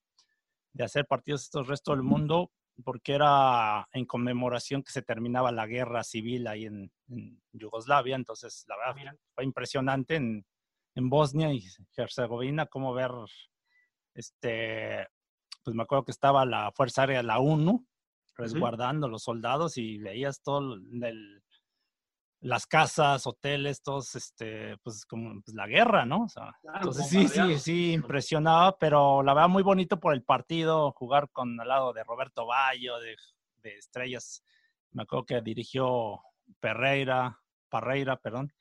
de hacer partidos estos resto del mundo, porque era en conmemoración que se terminaba la guerra civil ahí en, Yugoslavia, entonces la verdad fue impresionante en, en Bosnia y Herzegovina, como ver este, pues me acuerdo que estaba la Fuerza Aérea, la ONU, resguardando los soldados y veías todo el, las casas, hoteles, todos, este, pues como pues, la guerra, ¿no? O sea, entonces sí, sí, sí, impresionaba, pero la verdad muy bonito por el partido, jugar con al lado de Roberto Bayo, de, de estrellas, me acuerdo que dirigió Pereira, Parreira, perdón,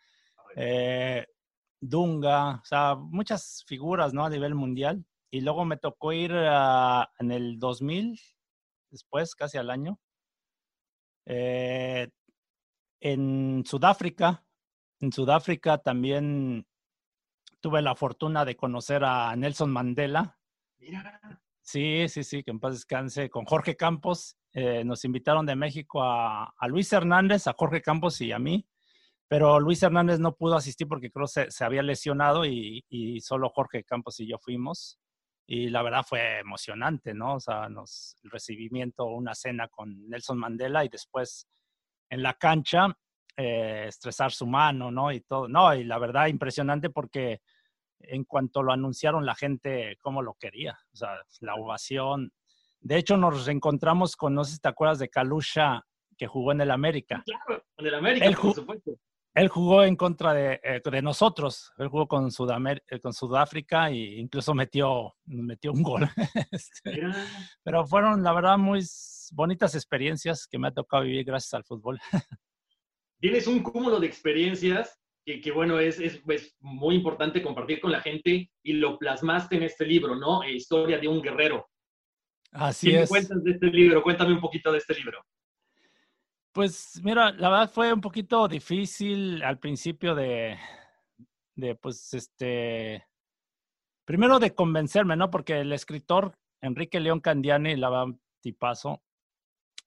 eh, Dunga, o sea, muchas figuras, ¿no? A nivel mundial y luego me tocó ir en el 2000, después, casi al año, eh, en Sudáfrica. En Sudáfrica también tuve la fortuna de conocer a Nelson Mandela. Mira. Sí, sí, sí, que en paz descanse, con Jorge Campos. Eh, nos invitaron de México a, Luis Hernández, a Jorge Campos y a mí, pero Luis Hernández no pudo asistir porque creo se, se había lesionado y, solo Jorge Campos y yo fuimos. Y la verdad fue emocionante, ¿no? O sea, nos, el recibimiento, una cena con Nelson Mandela y después en la cancha, eh, estresar su mano, ¿no? Y todo. No, y la verdad impresionante porque en cuanto lo anunciaron la gente cómo lo quería, o sea, la ovación. De hecho, nos reencontramos con, no sé si te acuerdas de Kalusha, que jugó en el América. Claro, en el América, él por supuesto. Él jugó en contra de, eh, de nosotros, él jugó con, eh, con Sudáfrica e incluso metió, metió un gol. Este, pero fueron, la verdad, muy bonitas experiencias que me ha tocado vivir gracias al fútbol. Tienes un cúmulo de experiencias que, bueno, es, es, muy importante compartir con la gente y lo plasmaste en este libro, ¿no? Eh, historia de un guerrero. Así ¿Qué es. me cuentas de este libro? Cuéntame un poquito de este libro. Pues mira, la verdad fue un poquito difícil al principio de, de pues, este, primero de convencerme, ¿no? Porque el escritor Enrique León Candiani, la verdad, tipazo,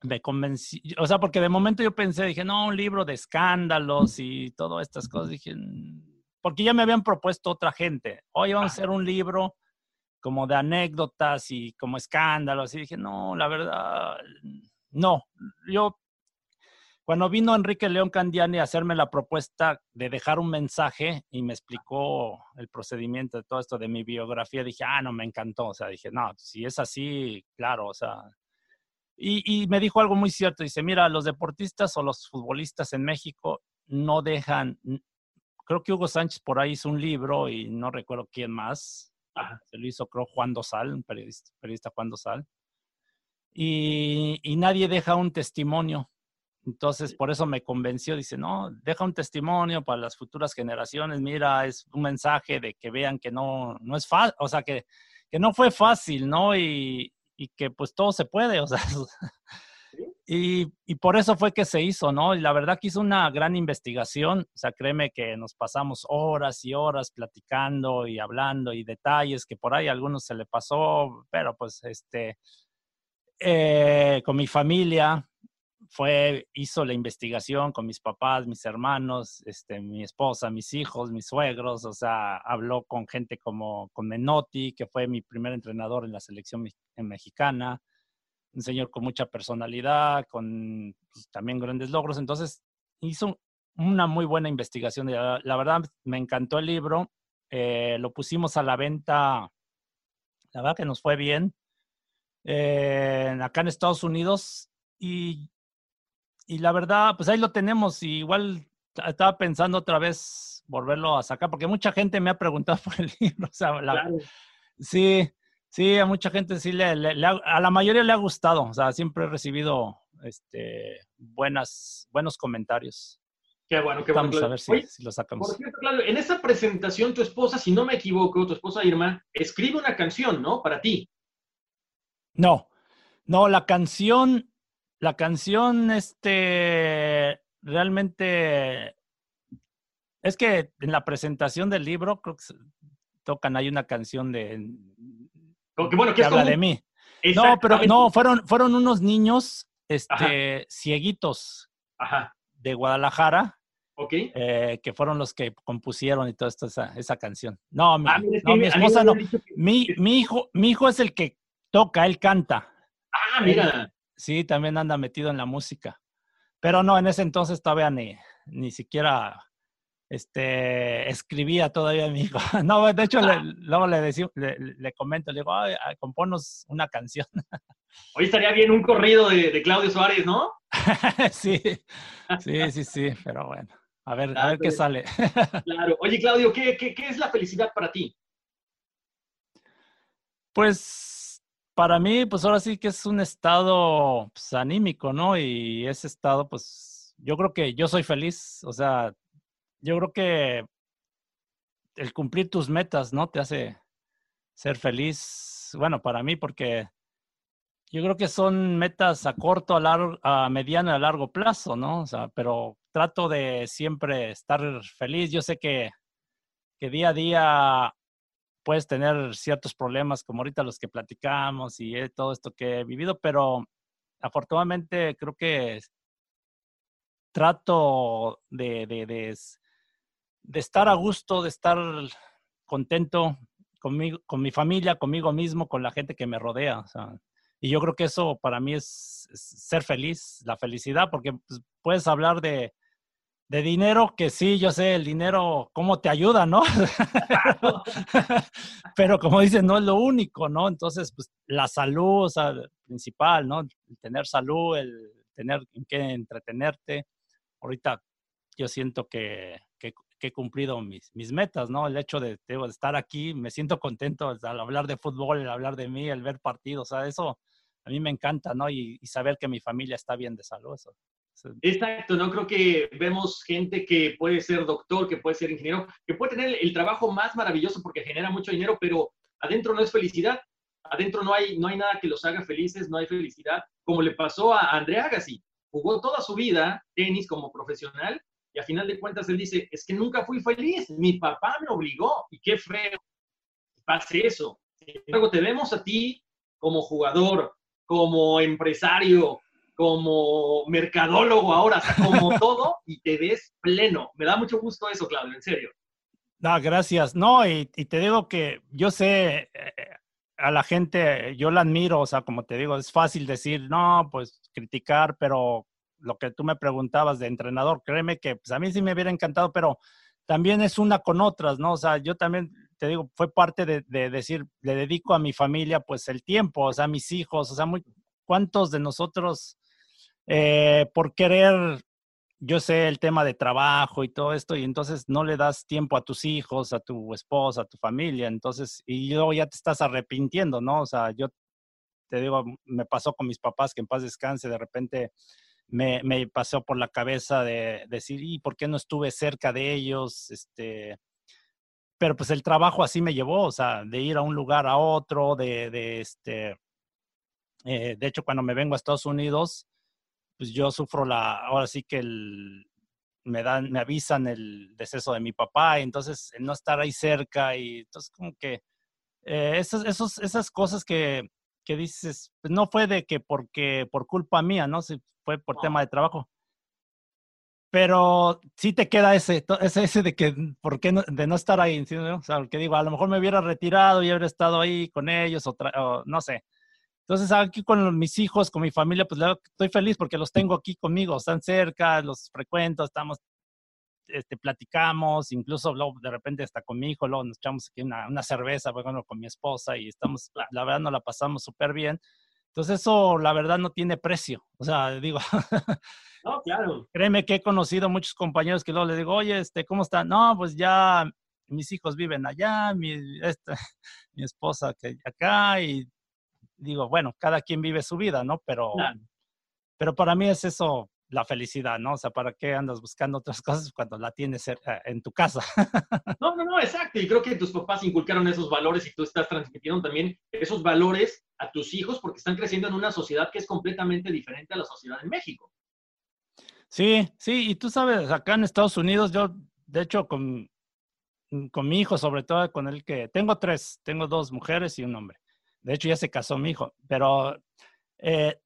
me convencí, o sea, porque de momento yo pensé, dije, no, un libro de escándalos y todas estas cosas, dije, mm", porque ya me habían propuesto otra gente, hoy vamos a hacer un libro como de anécdotas y como escándalos, y dije, no, la verdad, no, yo, cuando vino Enrique León Candiani a hacerme la propuesta de dejar un mensaje y me explicó el procedimiento de todo esto de mi biografía, dije, ah, no, me encantó, o sea, dije, no, si es así, claro, o sea, y, me dijo algo muy cierto, dice, mira, los deportistas o los futbolistas en México no dejan, creo que Hugo Sánchez por ahí hizo un libro y no recuerdo quién más, se lo hizo creo Juan Dosal, un periodista, periodista Juan Dosal, y, y nadie deja un testimonio. Entonces, por eso me convenció, dice, no, deja un testimonio para las futuras generaciones, mira, es un mensaje de que vean que no, no es fácil, o sea, que, que no fue fácil, ¿no? Y, y que pues todo se puede, o sea. Y, y, por eso fue que se hizo, ¿no? Y la verdad que hizo una gran investigación, o sea, créeme que nos pasamos horas y horas platicando y hablando y detalles que por ahí a algunos se le pasó, pero pues este, eh, con mi familia, fue, hizo la investigación con mis papás, mis hermanos, este, mi esposa, mis hijos, mis suegros, o sea, habló con gente como con Menotti, que fue mi primer entrenador en la selección mexicana, un señor con mucha personalidad, con pues, también grandes logros, entonces hizo una muy buena investigación. La, la verdad, me encantó el libro, eh, lo pusimos a la venta, la verdad que nos fue bien. Eh, acá en Estados Unidos y y la verdad, pues ahí lo tenemos. Y igual estaba pensando otra vez volverlo a sacar, porque mucha gente me ha preguntado por el libro. O sea, Sí, sí, a mucha gente sí le, a la mayoría le ha gustado. O sea, siempre he recibido este, buenas, buenos comentarios. Qué bueno, qué Vamos bueno. a ver si, lo sacamos. Por cierto, claro, en esa presentación tu esposa, si no me equivoco, tu esposa Irma, escribe una canción, ¿no? Para ti. No, no, la canción la canción, este, realmente, es que en la presentación del libro, creo que tocan ahí una canción de... bueno, que, habla de mí. No, pero no, fueron, fueron unos niños, este, cieguitos de Guadalajara. Eh, que fueron los que compusieron y toda esa, esa canción. No, mi, ah, esposa no. Mi, mi, hijo, mi hijo es el que toca, él canta. Ah, mira. Sí, también anda metido en la música. Pero no, en ese entonces todavía ni, ni siquiera este, escribía todavía mi hijo. No, de hecho, luego le, le, le, comento, le digo, Ay, componos una canción. Hoy estaría bien un corrido de, Claudio Suárez, ¿no? sí, sí, sí, sí, pero bueno, a ver, a ver qué sale. claro. Oye, Claudio, ¿qué, qué, ¿qué es la felicidad para ti? Pues para mí, pues ahora sí que es un estado pues, anímico, ¿no? Y ese estado, pues yo creo que yo soy feliz, o sea, yo creo que el cumplir tus metas, ¿no? Te hace ser feliz, bueno, para mí, porque yo creo que son metas a corto, a, largo, a mediano a largo plazo, ¿no? O sea, pero trato de siempre estar feliz. Yo sé que que día a día puedes tener ciertos problemas como ahorita los que platicamos y eh, todo esto que he vivido, pero afortunadamente creo que trato de, de, de, estar a gusto, de estar contento conmigo, con mi familia, conmigo mismo, con la gente que me rodea. y yo creo que eso para mí es, ser feliz, la felicidad, porque pues, puedes hablar de, de dinero, que sí, yo sé, el dinero, cómo te ayuda, ¿no? pero, como dices, no es lo único, ¿no? Entonces, pues la salud, o sea, principal, ¿no? El tener salud, el tener en qué entretenerte. Ahorita yo siento que, que, he cumplido mis, mis, metas, ¿no? El hecho de, de, estar aquí, me siento contento al hablar de fútbol, al hablar de mí, el ver partidos, o sea, eso a mí me encanta, ¿no? Y, y saber que mi familia está bien de salud, eso. Exacto, ¿no? Creo que vemos gente que puede ser doctor, que puede ser ingeniero, que puede tener el trabajo más maravilloso porque genera mucho dinero, pero adentro no es felicidad. Adentro no hay, no hay nada que los haga felices, no hay felicidad, como le pasó a Andrea Agassi. Jugó toda su vida tenis como profesional y a final de cuentas él dice, es que nunca fui feliz, mi papá me obligó y qué feo pase eso. Luego te vemos a ti como jugador, como empresario, como mercadólogo ahora, como todo, y te ves pleno. Me da mucho gusto eso, Claudio, en serio. No, gracias. No, y, te digo que yo sé eh, a la gente, yo la admiro, o sea, como te digo, es fácil decir, no, pues criticar, pero lo que tú me preguntabas de entrenador, créeme que pues, a mí sí me hubiera encantado, pero también es una con otras, ¿no? O sea, yo también te digo, fue parte de, de decir, le dedico a mi familia pues el tiempo, o sea, a mis hijos, o sea, muy, ¿cuántos de nosotros eh, por querer, yo sé el tema de trabajo y todo esto, y entonces no le das tiempo a tus hijos, a tu esposa, a tu familia, entonces, y luego ya te estás arrepintiendo, ¿no? O sea, yo te digo, me pasó con mis papás, que en paz descanse, de repente me, me pasó por la cabeza de, decir, ¿y por qué no estuve cerca de ellos? Este, pero pues el trabajo así me llevó, o sea, de ir a un lugar a otro, de, de este, eh, de hecho, cuando me vengo a Estados Unidos, pues yo sufro la, ahora sí que el, me dan, me avisan el deceso de mi papá, y entonces el no estar ahí cerca y entonces como que eh, esas, esos, esas cosas que, que dices, pues no fue de que porque por culpa mía, ¿no? Si fue por tema de trabajo. Pero sí te queda ese, ese, ese de que, ¿por qué no, de no estar ahí? ¿no? O sea, que digo, a lo mejor me hubiera retirado y hubiera estado ahí con ellos, o, o no sé. Entonces, aquí con mis hijos, con mi familia, pues estoy feliz porque los tengo aquí conmigo, están cerca, los frecuento, estamos, este, platicamos, incluso luego de repente hasta con mi hijo, luego nos echamos aquí una, una cerveza, bueno, con mi esposa y estamos, la, verdad, nos la pasamos súper bien. Entonces, eso, la verdad, no tiene precio. O sea, digo, no, claro. Créeme que he conocido muchos compañeros que luego les digo, oye, este, ¿cómo están? No, pues ya mis hijos viven allá, mi, esta, mi esposa que acá y digo, bueno, cada quien vive su vida, ¿no? Pero, pero para mí es eso la felicidad, ¿no? O sea, ¿para qué andas buscando otras cosas cuando la tienes eh, en tu casa? No, no, no, exacto. Y creo que tus papás inculcaron esos valores y tú estás transmitiendo también esos valores a tus hijos porque están creciendo en una sociedad que es completamente diferente a la sociedad en México. Sí, sí, y tú sabes, acá en Estados Unidos, yo, de hecho, con, con mi hijo, sobre todo con el que tengo tres, tengo dos mujeres y un hombre. De hecho, ya se casó mi hijo, pero eh,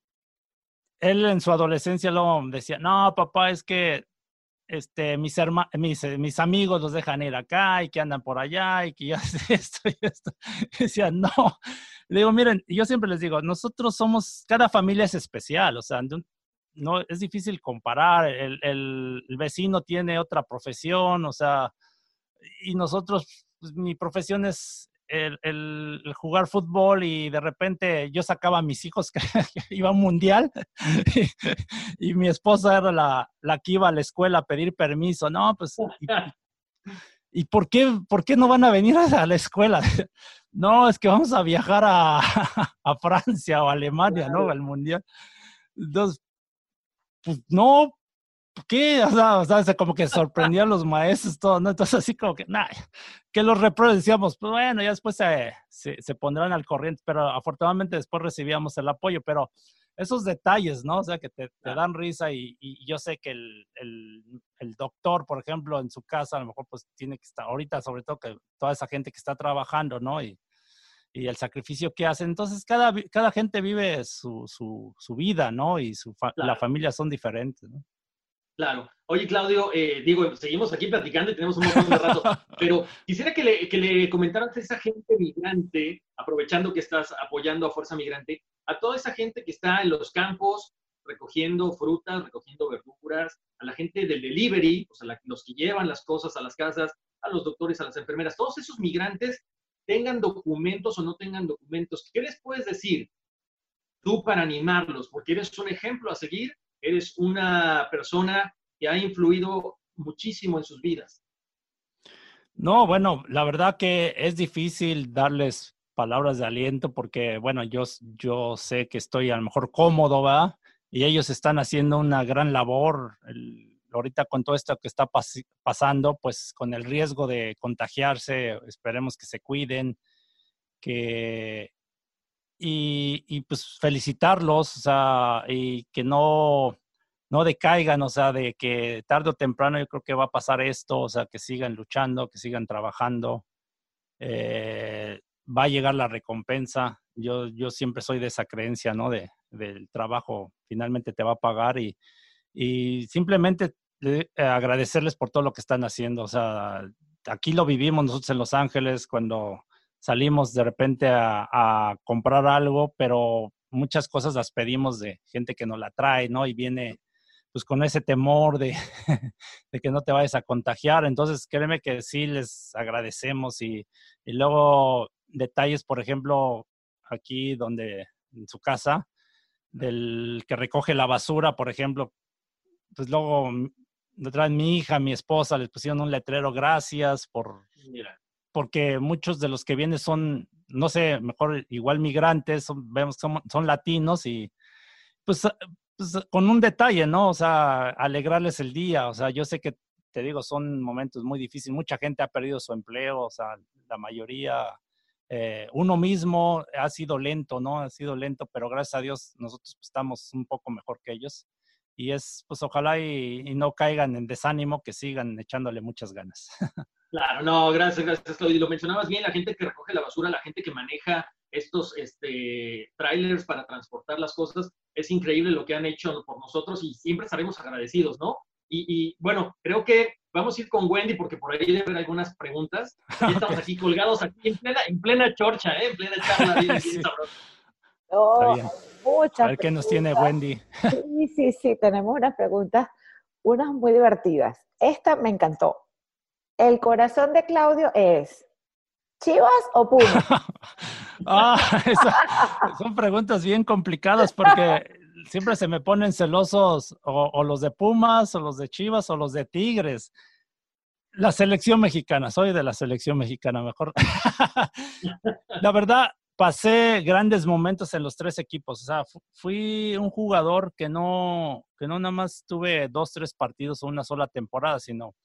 él en su adolescencia luego decía, no, papá, es que este, mis, mis, eh, mis, amigos los dejan ir acá y que andan por allá y que ya esto y esto. Y decía, no. Le digo, miren, yo siempre les digo, nosotros somos, cada familia es especial, o sea, no, es difícil comparar, el, el, el vecino tiene otra profesión, o sea, y nosotros, pues, mi profesión es el, jugar fútbol y de repente yo sacaba a mis hijos que, iba a un mundial y, mi esposa era la, la, que iba a la escuela a pedir permiso. No, pues, ¿y, por, qué, por qué no van a venir a la escuela? No, es que vamos a viajar a, a Francia o Alemania, ¿no? Al mundial. Entonces, pues no, ¿qué? O sea, o sea, como que sorprendía a los maestros, todo, ¿no? Entonces, así como que, nada, que los repros decíamos, pues bueno, ya después se, se, pondrán al corriente, pero afortunadamente después recibíamos el apoyo, pero esos detalles, ¿no? O sea, que te, dan risa y, yo sé que el, doctor, por ejemplo, en su casa, a lo mejor pues tiene que estar, ahorita sobre todo que toda esa gente que está trabajando, ¿no? Y, el sacrificio que hacen. Entonces, cada, cada gente vive su, su, vida, ¿no? Y su la familia son diferentes, ¿no? Claro. Oye, Claudio, eh, digo, seguimos aquí platicando y tenemos un montón de rato, pero quisiera que le, que le comentaras a esa gente migrante, aprovechando que estás apoyando a Fuerza Migrante, a toda esa gente que está en los campos recogiendo frutas, recogiendo verduras, a la gente del delivery, o sea, los que llevan las cosas a las casas, a los doctores, a las enfermeras, todos esos migrantes, tengan documentos o no tengan documentos, ¿qué les puedes decir tú para animarlos? Porque eres un ejemplo a seguir eres una persona que ha influido muchísimo en sus vidas. No, bueno, la verdad que es difícil darles palabras de aliento porque, bueno, yo, yo sé que estoy a lo mejor cómodo, ¿va? Y ellos están haciendo una gran labor. ahorita con todo esto que está pasando, pues con el riesgo de contagiarse, esperemos que se cuiden, que, y, pues felicitarlos, o sea, y que no, no decaigan, o sea, de que tarde o temprano yo creo que va a pasar esto, o sea, que sigan luchando, que sigan trabajando, eh, va a llegar la recompensa. Yo, yo siempre soy de esa creencia, ¿no? De, del trabajo finalmente te va a pagar y, y simplemente agradecerles por todo lo que están haciendo, o sea, aquí lo vivimos nosotros en Los Ángeles cuando salimos de repente a, comprar algo, pero muchas cosas las pedimos de gente que nos la trae, ¿no? Y viene pues con ese temor de, de que no te vayas a contagiar. Entonces, créeme que sí les agradecemos y, y luego detalles, por ejemplo, aquí donde, en su casa, del que recoge la basura, por ejemplo, pues luego detrás mi hija, mi esposa, les pusieron un letrero, gracias por, porque muchos de los que vienen son, no sé, mejor igual migrantes, son, vemos son, son latinos y pues, ah, pues, con un detalle, ¿no? O sea, alegrarles el día, o sea, yo sé que te digo, son momentos muy difíciles, mucha gente ha perdido su empleo, o sea, la mayoría, eh, uno mismo ha sido lento, ¿no? Ha sido lento, pero gracias a Dios nosotros estamos un poco mejor que ellos. Y es, pues ojalá y, y no caigan en desánimo, que sigan echándole muchas ganas. Claro, no, gracias, gracias, Claudio. Lo mencionabas bien, la gente que recoge la basura, la gente que maneja estos este, trailers para transportar las cosas, es increíble lo que han hecho por nosotros y siempre estaremos agradecidos, ¿no? Y, bueno, creo que vamos a ir con Wendy porque por ahí debe haber algunas preguntas. Ya estamos aquí colgados, aquí en plena, en plena chorcha, ¿eh? en plena charla. Bien, bien a ver qué nos tiene Wendy. Sí, sí, sí, tenemos unas preguntas, unas muy divertidas. Esta me encantó. El corazón de Claudio es ¿Chivas o Pumas? ah, son preguntas bien complicadas porque siempre se me ponen celosos o, los de Pumas o los de Chivas o los de Tigres. La selección mexicana, soy de la selección mexicana, mejor. la verdad, pasé grandes momentos en los tres equipos. O sea, fui un jugador que no, que no nada más tuve dos, tres partidos o una sola temporada, sino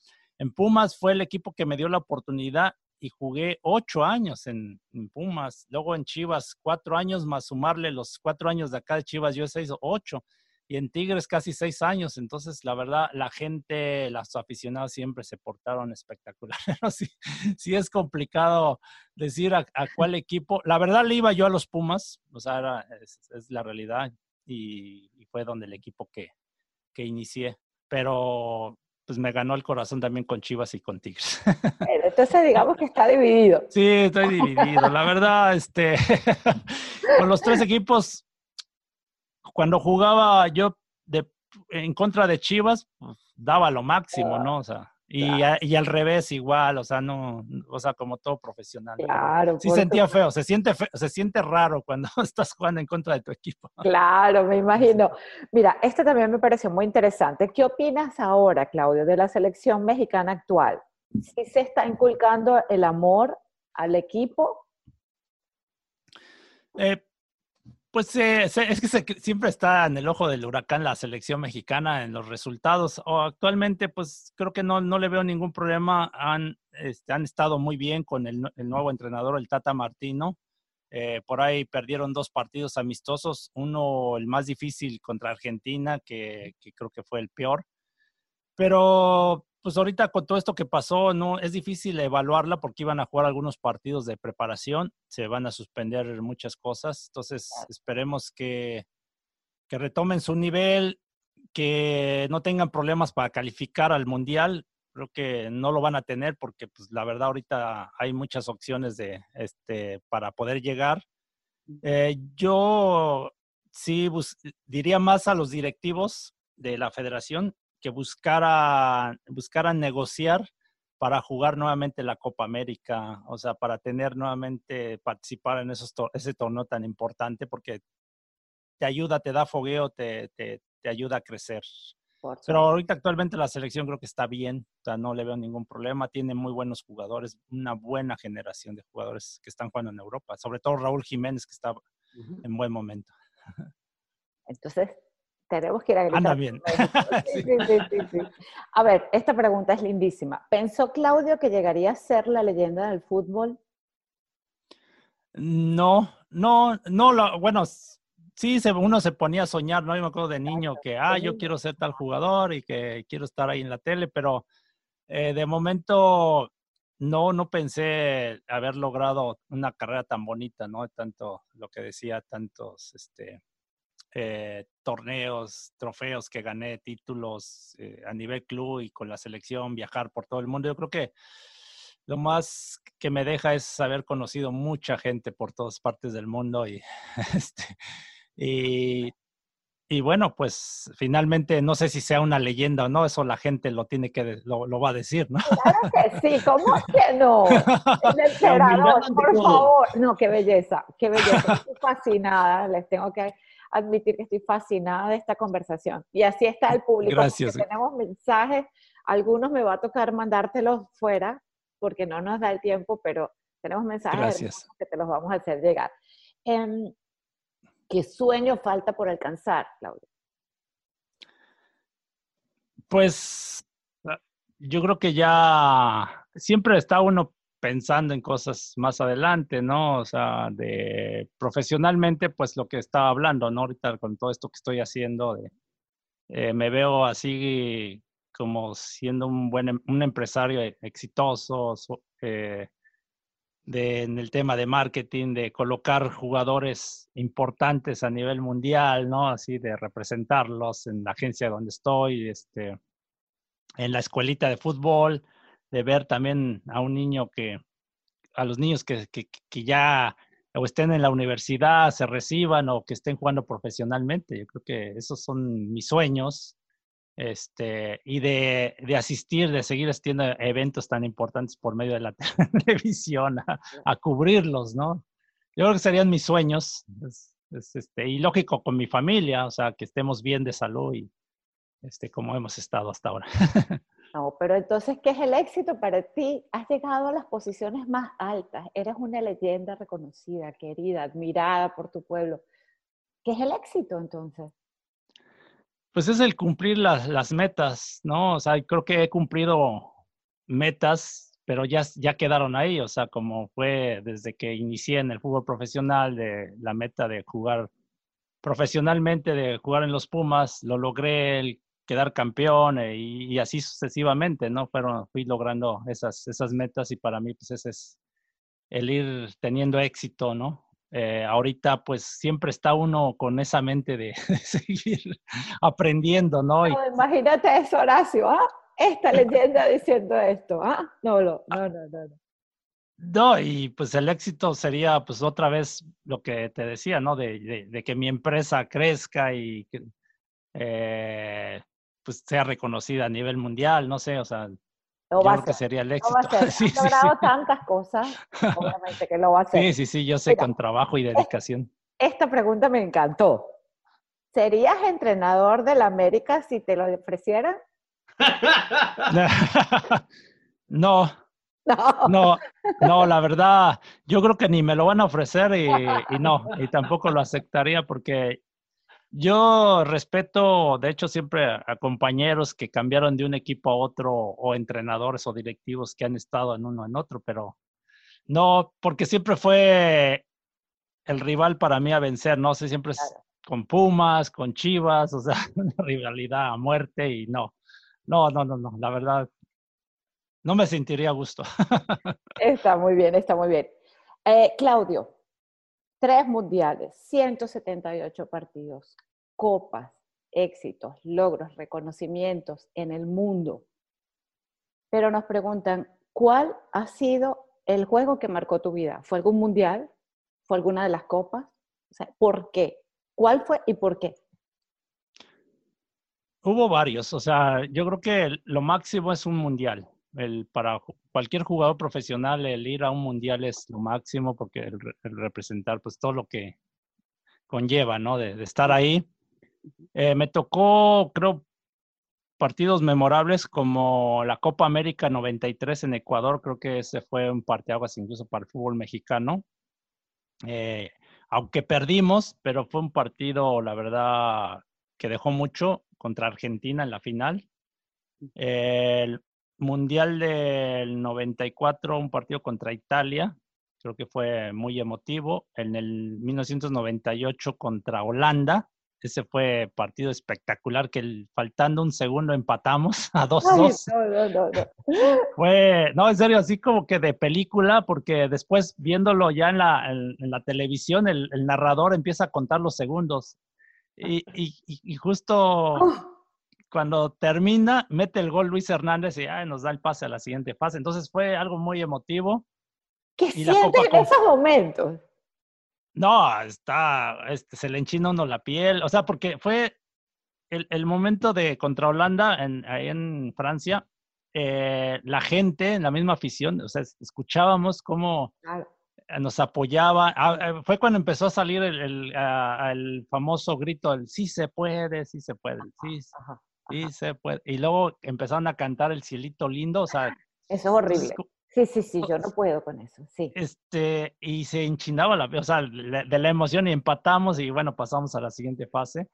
en Pumas fue el equipo que me dio la oportunidad y jugué ocho años en, Pumas. Luego en Chivas, cuatro años más sumarle los cuatro años de acá de Chivas, yo seis, ocho. Y en Tigres casi seis años. Entonces, la verdad, la gente, los aficionados siempre se portaron espectacular. sí, sí, es complicado decir a, cuál equipo. La verdad, le iba yo a los Pumas, o sea, es, la realidad. Y, y, fue donde el equipo que, que inicié. Pero pues me ganó el corazón también con Chivas y con Tigres. Entonces digamos que está dividido. Sí, estoy dividido. La verdad, este, con los tres equipos, cuando jugaba yo de, en contra de Chivas, pues, daba lo máximo, ¿no? O sea, y, al revés igual, o sea, no, o sea, como todo profesional. Claro. Sí sentía feo, se siente se siente raro cuando estás jugando en contra de tu equipo. Claro, me imagino. Mira, este también me pareció muy interesante. ¿Qué opinas ahora, Claudio, de la selección mexicana actual? ¿Si se está inculcando el amor al equipo? Eh, pues es que siempre está en el ojo del huracán la selección mexicana en los resultados. O actualmente, pues creo que no, no le veo ningún problema. Han, este, han estado muy bien con el, nuevo entrenador, el Tata Martino. Eh, por ahí perdieron dos partidos amistosos, uno el más difícil contra Argentina, que creo que fue el peor. Pero pues ahorita con todo esto que pasó, no es difícil evaluarla porque iban a jugar algunos partidos de preparación, se van a suspender muchas cosas, entonces esperemos que, que retomen su nivel, que no tengan problemas para calificar al mundial. Creo que no lo van a tener porque, pues, la verdad, ahorita hay muchas opciones de, este, para poder llegar. Eh, yo sí diría más a los directivos de la federación que buscara, buscaran negociar para jugar nuevamente la Copa América, o sea, para tener nuevamente, participar en esos ese torneo tan importante, porque te ayuda, te da fogueo, te, te, te ayuda a crecer. Pero ahorita actualmente la selección creo que está bien, o sea, no le veo ningún problema, tiene muy buenos jugadores, una buena generación de jugadores que están jugando en Europa, sobre todo Raúl Jiménez que está en buen momento. Entonces, tenemos que ir a gritar. Anda bien. Sí, sí, sí, a ver, esta pregunta es lindísima. ¿Pensó Claudio que llegaría a ser la leyenda del fútbol? No, no, no, bueno, sí, uno se ponía a soñar, ¿no? Yo me acuerdo de niño que, ah, yo quiero ser tal jugador y que quiero estar ahí en la tele, pero eh, de momento no, no pensé haber logrado una carrera tan bonita, ¿no? Tanto lo que decía, tantos, este, eh, torneos, trofeos que gané, títulos eh, a nivel club y con la selección, viajar por todo el mundo. Yo creo que lo más que me deja es haber conocido mucha gente por todas partes del mundo y, este, y, y, bueno, pues finalmente no sé si sea una leyenda o no, eso la gente lo tiene que, lo, lo va a decir, ¿no? Claro que sí, ¿cómo que no? El por favor. No, qué belleza, qué belleza. Estoy fascinada, les tengo que admitir que estoy fascinada de esta conversación. Y así está el público. Gracias. Tenemos mensajes, algunos me va a tocar mandártelos fuera porque no nos da el tiempo, pero tenemos mensajes que te los vamos a hacer llegar. Em, ¿Qué sueño falta por alcanzar, Claudia? Pues ah, yo creo que ya siempre está uno pensando en cosas más adelante, ¿no? O sea, de profesionalmente, pues lo que estaba hablando, ¿no? Ahorita con todo esto que estoy haciendo, eh, me veo así como siendo un buen em, un empresario e, exitoso eh, en el tema de marketing, de colocar jugadores importantes a nivel mundial, ¿no? Así de representarlos en la agencia donde estoy, este, en la escuelita de fútbol de ver también a un niño que, a los niños que, que, ya o estén en la universidad, se reciban o que estén jugando profesionalmente. Yo creo que esos son mis sueños. Este, y de, de asistir, de seguir asistiendo a eventos tan importantes por medio de la televisión, a, a cubrirlos, ¿no? Yo creo que serían mis sueños. Es, es, este, y lógico con mi familia, o sea, que estemos bien de salud y este, como hemos estado hasta ahora. No, pero entonces, ¿qué es el éxito para ti? Has llegado a las posiciones más altas, eres una leyenda reconocida, querida, admirada por tu pueblo. ¿Qué es el éxito entonces? Pues es el cumplir las, las metas, ¿no? O sea, creo que he cumplido metas, pero ya, ya quedaron ahí, o sea, como fue desde que inicié en el fútbol profesional, de la meta de jugar profesionalmente, de jugar en los Pumas, lo logré, el quedar campeón eh, y, así sucesivamente, ¿no? Fueron, fui logrando esas, esas metas y para mí pues ese es el ir teniendo éxito, ¿no? Eh, ahorita pues siempre está uno con esa mente de, seguir aprendiendo, ¿no? imagínate eso, Horacio, ¿ah? Esta leyenda diciendo esto, ¿ah? No, no, no, no, no. No, y pues el éxito sería pues otra vez lo que te decía, ¿no? De, de, de que mi empresa crezca y que, eh, pues sea reconocida a nivel mundial, no sé, o sea, yo creo que sería el éxito. No va sí, logrado tantas cosas, obviamente que lo va a hacer. Sí, sí, sí, yo sé, con trabajo y dedicación. Esta pregunta me encantó. ¿Serías entrenador del América si te lo ofrecieran? no, no. no, no, la verdad, yo creo que ni me lo van a ofrecer y, y no, y tampoco lo aceptaría porque yo respeto, de hecho, siempre a, compañeros que cambiaron de un equipo a otro o entrenadores o directivos que han estado en uno en otro, pero no, porque siempre fue el rival para mí a vencer, no sé, siempre es con Pumas, con Chivas, o sea, una rivalidad a muerte y no, no, no, no, no, la verdad, no me sentiría a gusto. está muy bien, está muy bien. Eh, Claudio, tres mundiales, 178 partidos, copas, éxitos, logros, reconocimientos en el mundo. Pero nos preguntan, ¿cuál ha sido el juego que marcó tu vida? ¿Fue algún mundial? ¿Fue alguna de las copas? O sea, ¿Por qué? ¿Cuál fue y por qué? Hubo varios, o sea, yo creo que lo máximo es un mundial. El, para cualquier jugador profesional, el ir a un mundial es lo máximo porque el, representar pues todo lo que conlleva, ¿no? De, estar ahí. Eh, me tocó, creo, partidos memorables como la Copa América 93 en Ecuador, creo que ese fue un parteaguas incluso para el fútbol mexicano. Eh, aunque perdimos, pero fue un partido, la verdad, que dejó mucho contra Argentina en la final. El Mundial del 94, un partido contra Italia, creo que fue muy emotivo. En el 1998 contra Holanda, ese fue partido espectacular que faltando un segundo empatamos a 2-2. No, no, no, no. Fue, no, en serio, así como que de película, porque después viéndolo ya en la, en, la televisión, el, el, narrador empieza a contar los segundos. Y, y, y justo oh. Cuando termina, mete el gol Luis Hernández y ay, nos da el pase a la siguiente fase. Entonces fue algo muy emotivo. ¿Qué siente en esos momentos? No, está, este, se le enchina uno la piel, o sea, porque fue el, el momento de contra Holanda en, ahí en Francia, eh, la gente, la misma afición, o sea, escuchábamos cómo nos apoyaba. Ah, eh, fue cuando empezó a salir el, el, famoso grito, el sí se puede, sí se puede, sí, sí se puede. Y luego empezaron a cantar el cielito lindo, o sea. Eso es horrible. Sí, sí, sí, yo no puedo con eso, sí. Este, y se enchinaba la, o sea, de la emoción y empatamos y bueno, pasamos a la siguiente fase.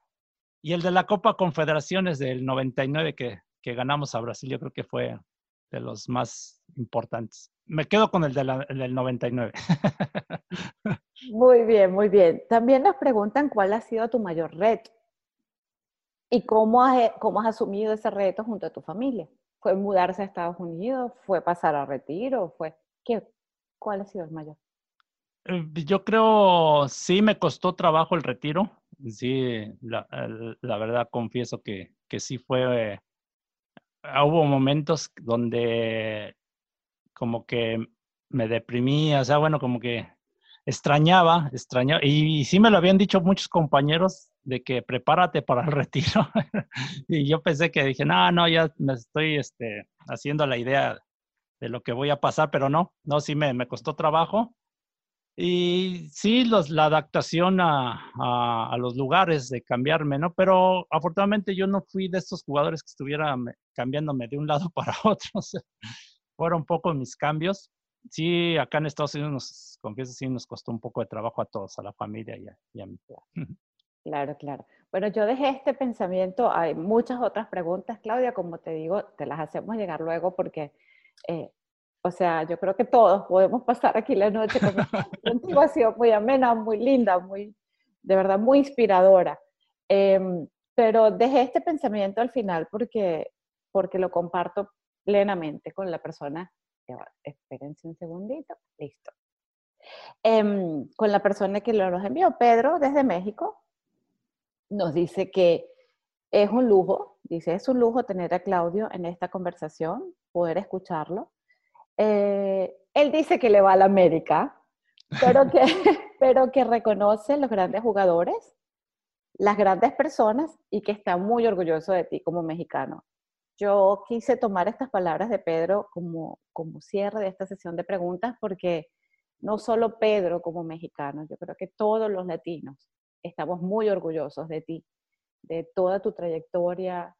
Y el de la Copa Confederaciones del 99 que, que ganamos a Brasil, yo creo que fue de los más importantes. Me quedo con el, de la, del 99. Muy bien, muy bien. También nos preguntan cuál ha sido tu mayor reto y cómo has, cómo has asumido ese reto junto a tu familia. ¿Fue mudarse a Estados Unidos? ¿Fue pasar a retiro? ¿Fue qué? ¿Cuál ha sido el mayor? Eh, yo creo, sí me costó trabajo el retiro. Sí, la, la verdad confieso que, que sí fue, ah, hubo momentos donde como que me deprimía, o sea, bueno, como que extrañaba, extrañaba, y, sí me lo habían dicho muchos compañeros de que prepárate para el retiro. y yo pensé que dije, no, no, ya me estoy este, haciendo la idea de lo que voy a pasar, pero no, no, sí me, me costó trabajo. Y sí, los, la adaptación a, a, los lugares de cambiarme, ¿no? Pero afortunadamente yo no fui de estos jugadores que estuvieran cambiándome de un lado para otro. fueron poco mis cambios. Sí, acá en Estados Unidos, nos, confieso, sí nos costó un poco de trabajo a todos, a la familia y a, y a mí. Claro, claro. Bueno, yo dejé este pensamiento, hay muchas otras preguntas, Claudia, como te digo, te las hacemos llegar luego porque, eh, o sea, yo creo que todos podemos pasar aquí la noche con una situación muy amena, muy linda, muy, de verdad, muy inspiradora. Em, pero dejé este pensamiento al final porque, porque lo comparto plenamente con la persona. Espérense un segundito, listo. Em, con la persona que lo nos envió, Pedro, desde México, nos dice que es un lujo, dice, es un lujo tener a Claudio en esta conversación, poder escucharlo. Eh, él dice que le va a la América, pero que, pero que reconoce los grandes jugadores, las grandes personas y que está muy orgulloso de ti como mexicano. Yo quise tomar estas palabras de Pedro como, como cierre de esta sesión de preguntas porque no solo Pedro como mexicano, yo creo que todos los latinos estamos muy orgullosos de ti, de toda tu trayectoria,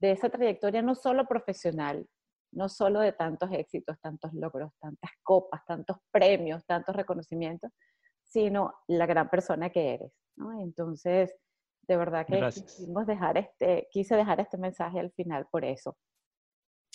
de esa trayectoria no solo profesional, no solo de tantos éxitos, tantos logros, tantas copas, tantos premios, tantos reconocimientos, sino la gran persona que eres. Entonces, de verdad que dejar este, quise dejar este mensaje al final por eso.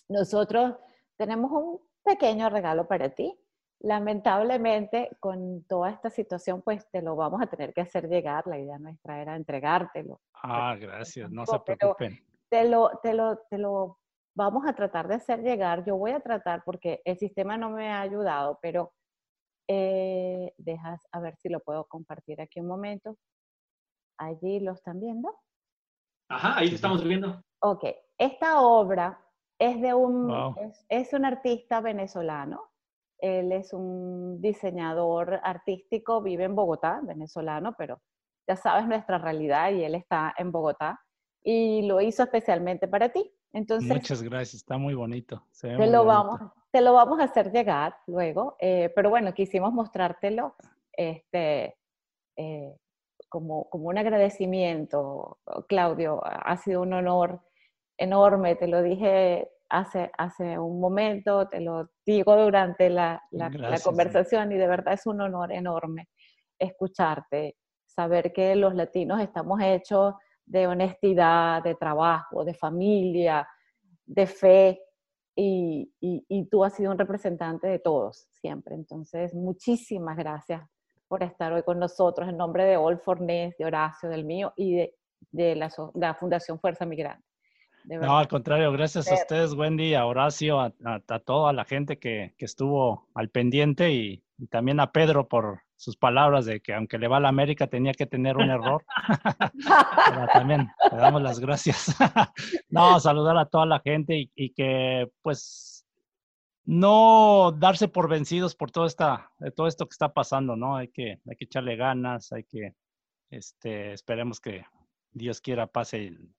Nosotros tenemos un pequeño regalo para ti lamentablemente con toda esta situación, pues te lo vamos a tener que hacer llegar. La idea nuestra era entregártelo. Ah, gracias, no se preocupen. Te lo, te lo, te lo vamos a tratar de hacer llegar. Yo voy a tratar porque el sistema no me ha ayudado, pero eh, dejas a ver si lo puedo compartir aquí un momento. Allí lo están viendo. Ajá, ahí lo estamos viendo. Ok, esta obra es de un, es, un artista venezolano. Él es un diseñador artístico, vive en Bogotá, venezolano, pero ya sabes nuestra realidad y él está en Bogotá y lo hizo especialmente para ti. Entonces, Muchas gracias, está muy bonito. te, lo Vamos, te lo vamos a hacer llegar luego, eh, pero bueno, quisimos mostrártelo este, eh, como, como un agradecimiento, Claudio. Ha sido un honor enorme, te lo dije hace, hace un momento, te lo digo durante la, la, conversación y de verdad es un honor enorme escucharte, saber que los latinos estamos hechos de honestidad, de trabajo, de familia, de fe, y, y, y, tú has sido un representante de todos siempre. Entonces, muchísimas gracias por estar hoy con nosotros en nombre de All Fornés, de Horacio, del mío y de, de la, la Fundación Fuerza Migrante. No, al contrario, gracias a ustedes, Wendy, a Horacio, a, toda la gente que, estuvo al pendiente y, también a Pedro por sus palabras de que aunque le va a la América tenía que tener un error. Pero también le damos las gracias. no, saludar a toda la gente y, y, que pues no darse por vencidos por todo, esta, todo esto que está pasando, ¿no? Hay que, hay que echarle ganas, hay que, este, esperemos que Dios quiera pase el,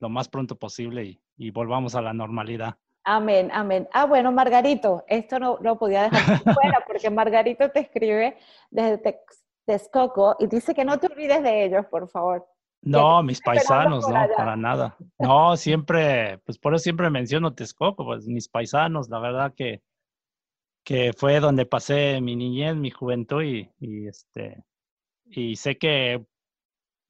lo más pronto posible y, volvamos a la normalidad. Amén, amén. Ah, bueno, Margarito, esto no lo podía dejar fuera porque Margarito te escribe desde Texcoco y dice que no te olvides de ellos, por favor. No, mis paisanos, no, para nada. No, siempre, pues por eso siempre menciono Texcoco, pues mis paisanos, la verdad que, que fue donde pasé mi niñez, mi juventud y, y este, y sé que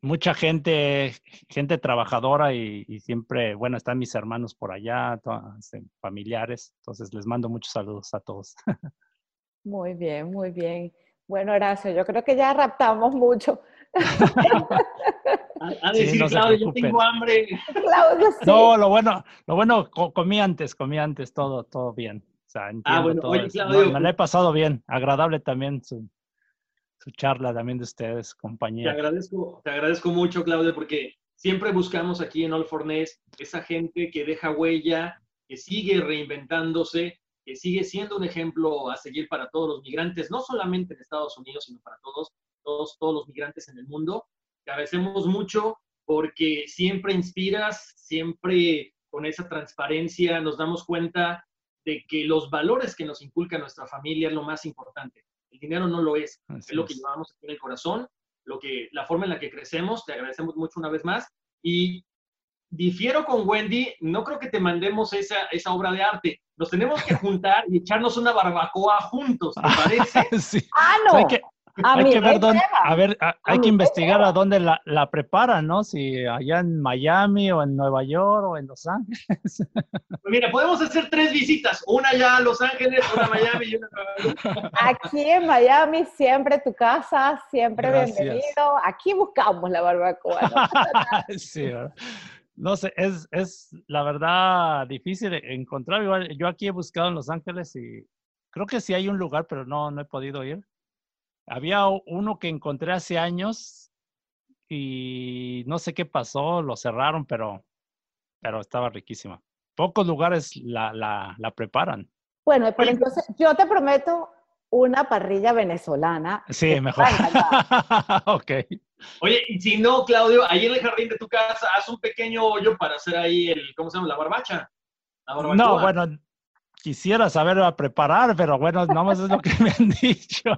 mucha gente, gente trabajadora y, siempre, bueno, están mis hermanos por allá, este, familiares, entonces les mando muchos saludos a todos. Muy bien, muy bien. Bueno, Horacio, yo creo que ya raptamos mucho. A, decir, Claudio, yo tengo hambre. Claudio, sí. No, lo bueno, lo bueno, comí antes, comí antes, todo, todo bien. O sea, ah, entiendo ah, bueno, todo Claudio, me, lo he pasado bien, agradable también su, su charla también de ustedes, compañía. Te agradezco, te agradezco mucho, Claudia, porque siempre buscamos aquí en All for esa gente que deja huella, que sigue reinventándose, que sigue siendo un ejemplo a seguir para todos los migrantes, no solamente en Estados Unidos, sino para todos, todos, todos los migrantes en el mundo. Te agradecemos mucho porque siempre inspiras, siempre con esa transparencia nos damos cuenta de que los valores que nos inculca nuestra familia es lo más importante. El dinero no lo es, es lo que llevamos aquí en el corazón, lo que, la forma en la que crecemos. Te agradecemos mucho una vez más. Y difiero con Wendy, no creo que te mandemos esa, esa obra de arte. Nos tenemos que juntar y echarnos una barbacoa juntos, ¿te parece? sí. Ah, no. Hay que ver dónde, a ver, hay que investigar a dónde la, la, preparan, ¿no? Si allá en Miami o en Nueva York o en Los Ángeles. Pues mira, podemos hacer tres visitas, una ya a Los Ángeles, una a Miami y una a Nueva York. Aquí en Miami, siempre tu casa, siempre bienvenido. Aquí buscamos la barbacoa. ¿no? sí, ¿verdad? No sé, es, es la verdad difícil encontrar. yo aquí he buscado en Los Ángeles y creo que sí hay un lugar, pero no, no he podido ir había uno que encontré hace años y no sé qué pasó, lo cerraron, pero, pero estaba riquísima. Pocos lugares la, la, la preparan. Bueno, pero entonces yo te prometo una parrilla venezolana. Sí, mejor. ok. Oye, y si no, Claudio, ahí en el jardín de tu casa, haz un pequeño hoyo para hacer ahí el, ¿cómo se llama? La barbacha. La no, bueno, quisiera saber a preparar, pero bueno, no más es lo que me han dicho.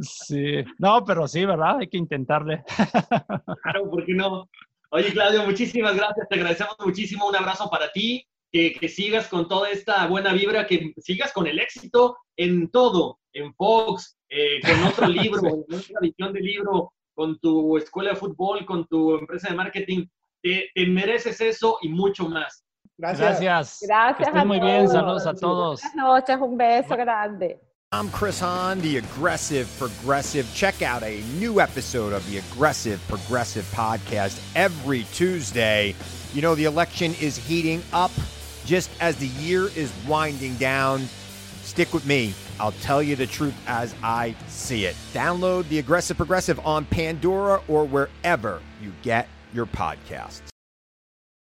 Sí, no, pero sí, ¿verdad? Hay que intentarle. Claro, ¿por qué no? Oye, Claudio, muchísimas gracias, te agradecemos muchísimo, un abrazo para ti, que, que sigas con toda esta buena vibra, que sigas con el éxito en todo, en Fox, eh, con otro libro, en otra edición de libro, con tu escuela de fútbol, con tu empresa de marketing. te mereces eso y mucho más. Gracias. Gracias. Que estén muy bien. Saludos a todos. Buenas noches. Un beso grande. I'm Chris Hahn, the Aggressive Progressive. Check out a new episode of the Aggressive Progressive podcast every Tuesday. You know, the election is heating up just as the year is winding down. Stick with me. I'll tell you the truth as I see it. Download the Aggressive Progressive on Pandora or wherever you get your podcasts.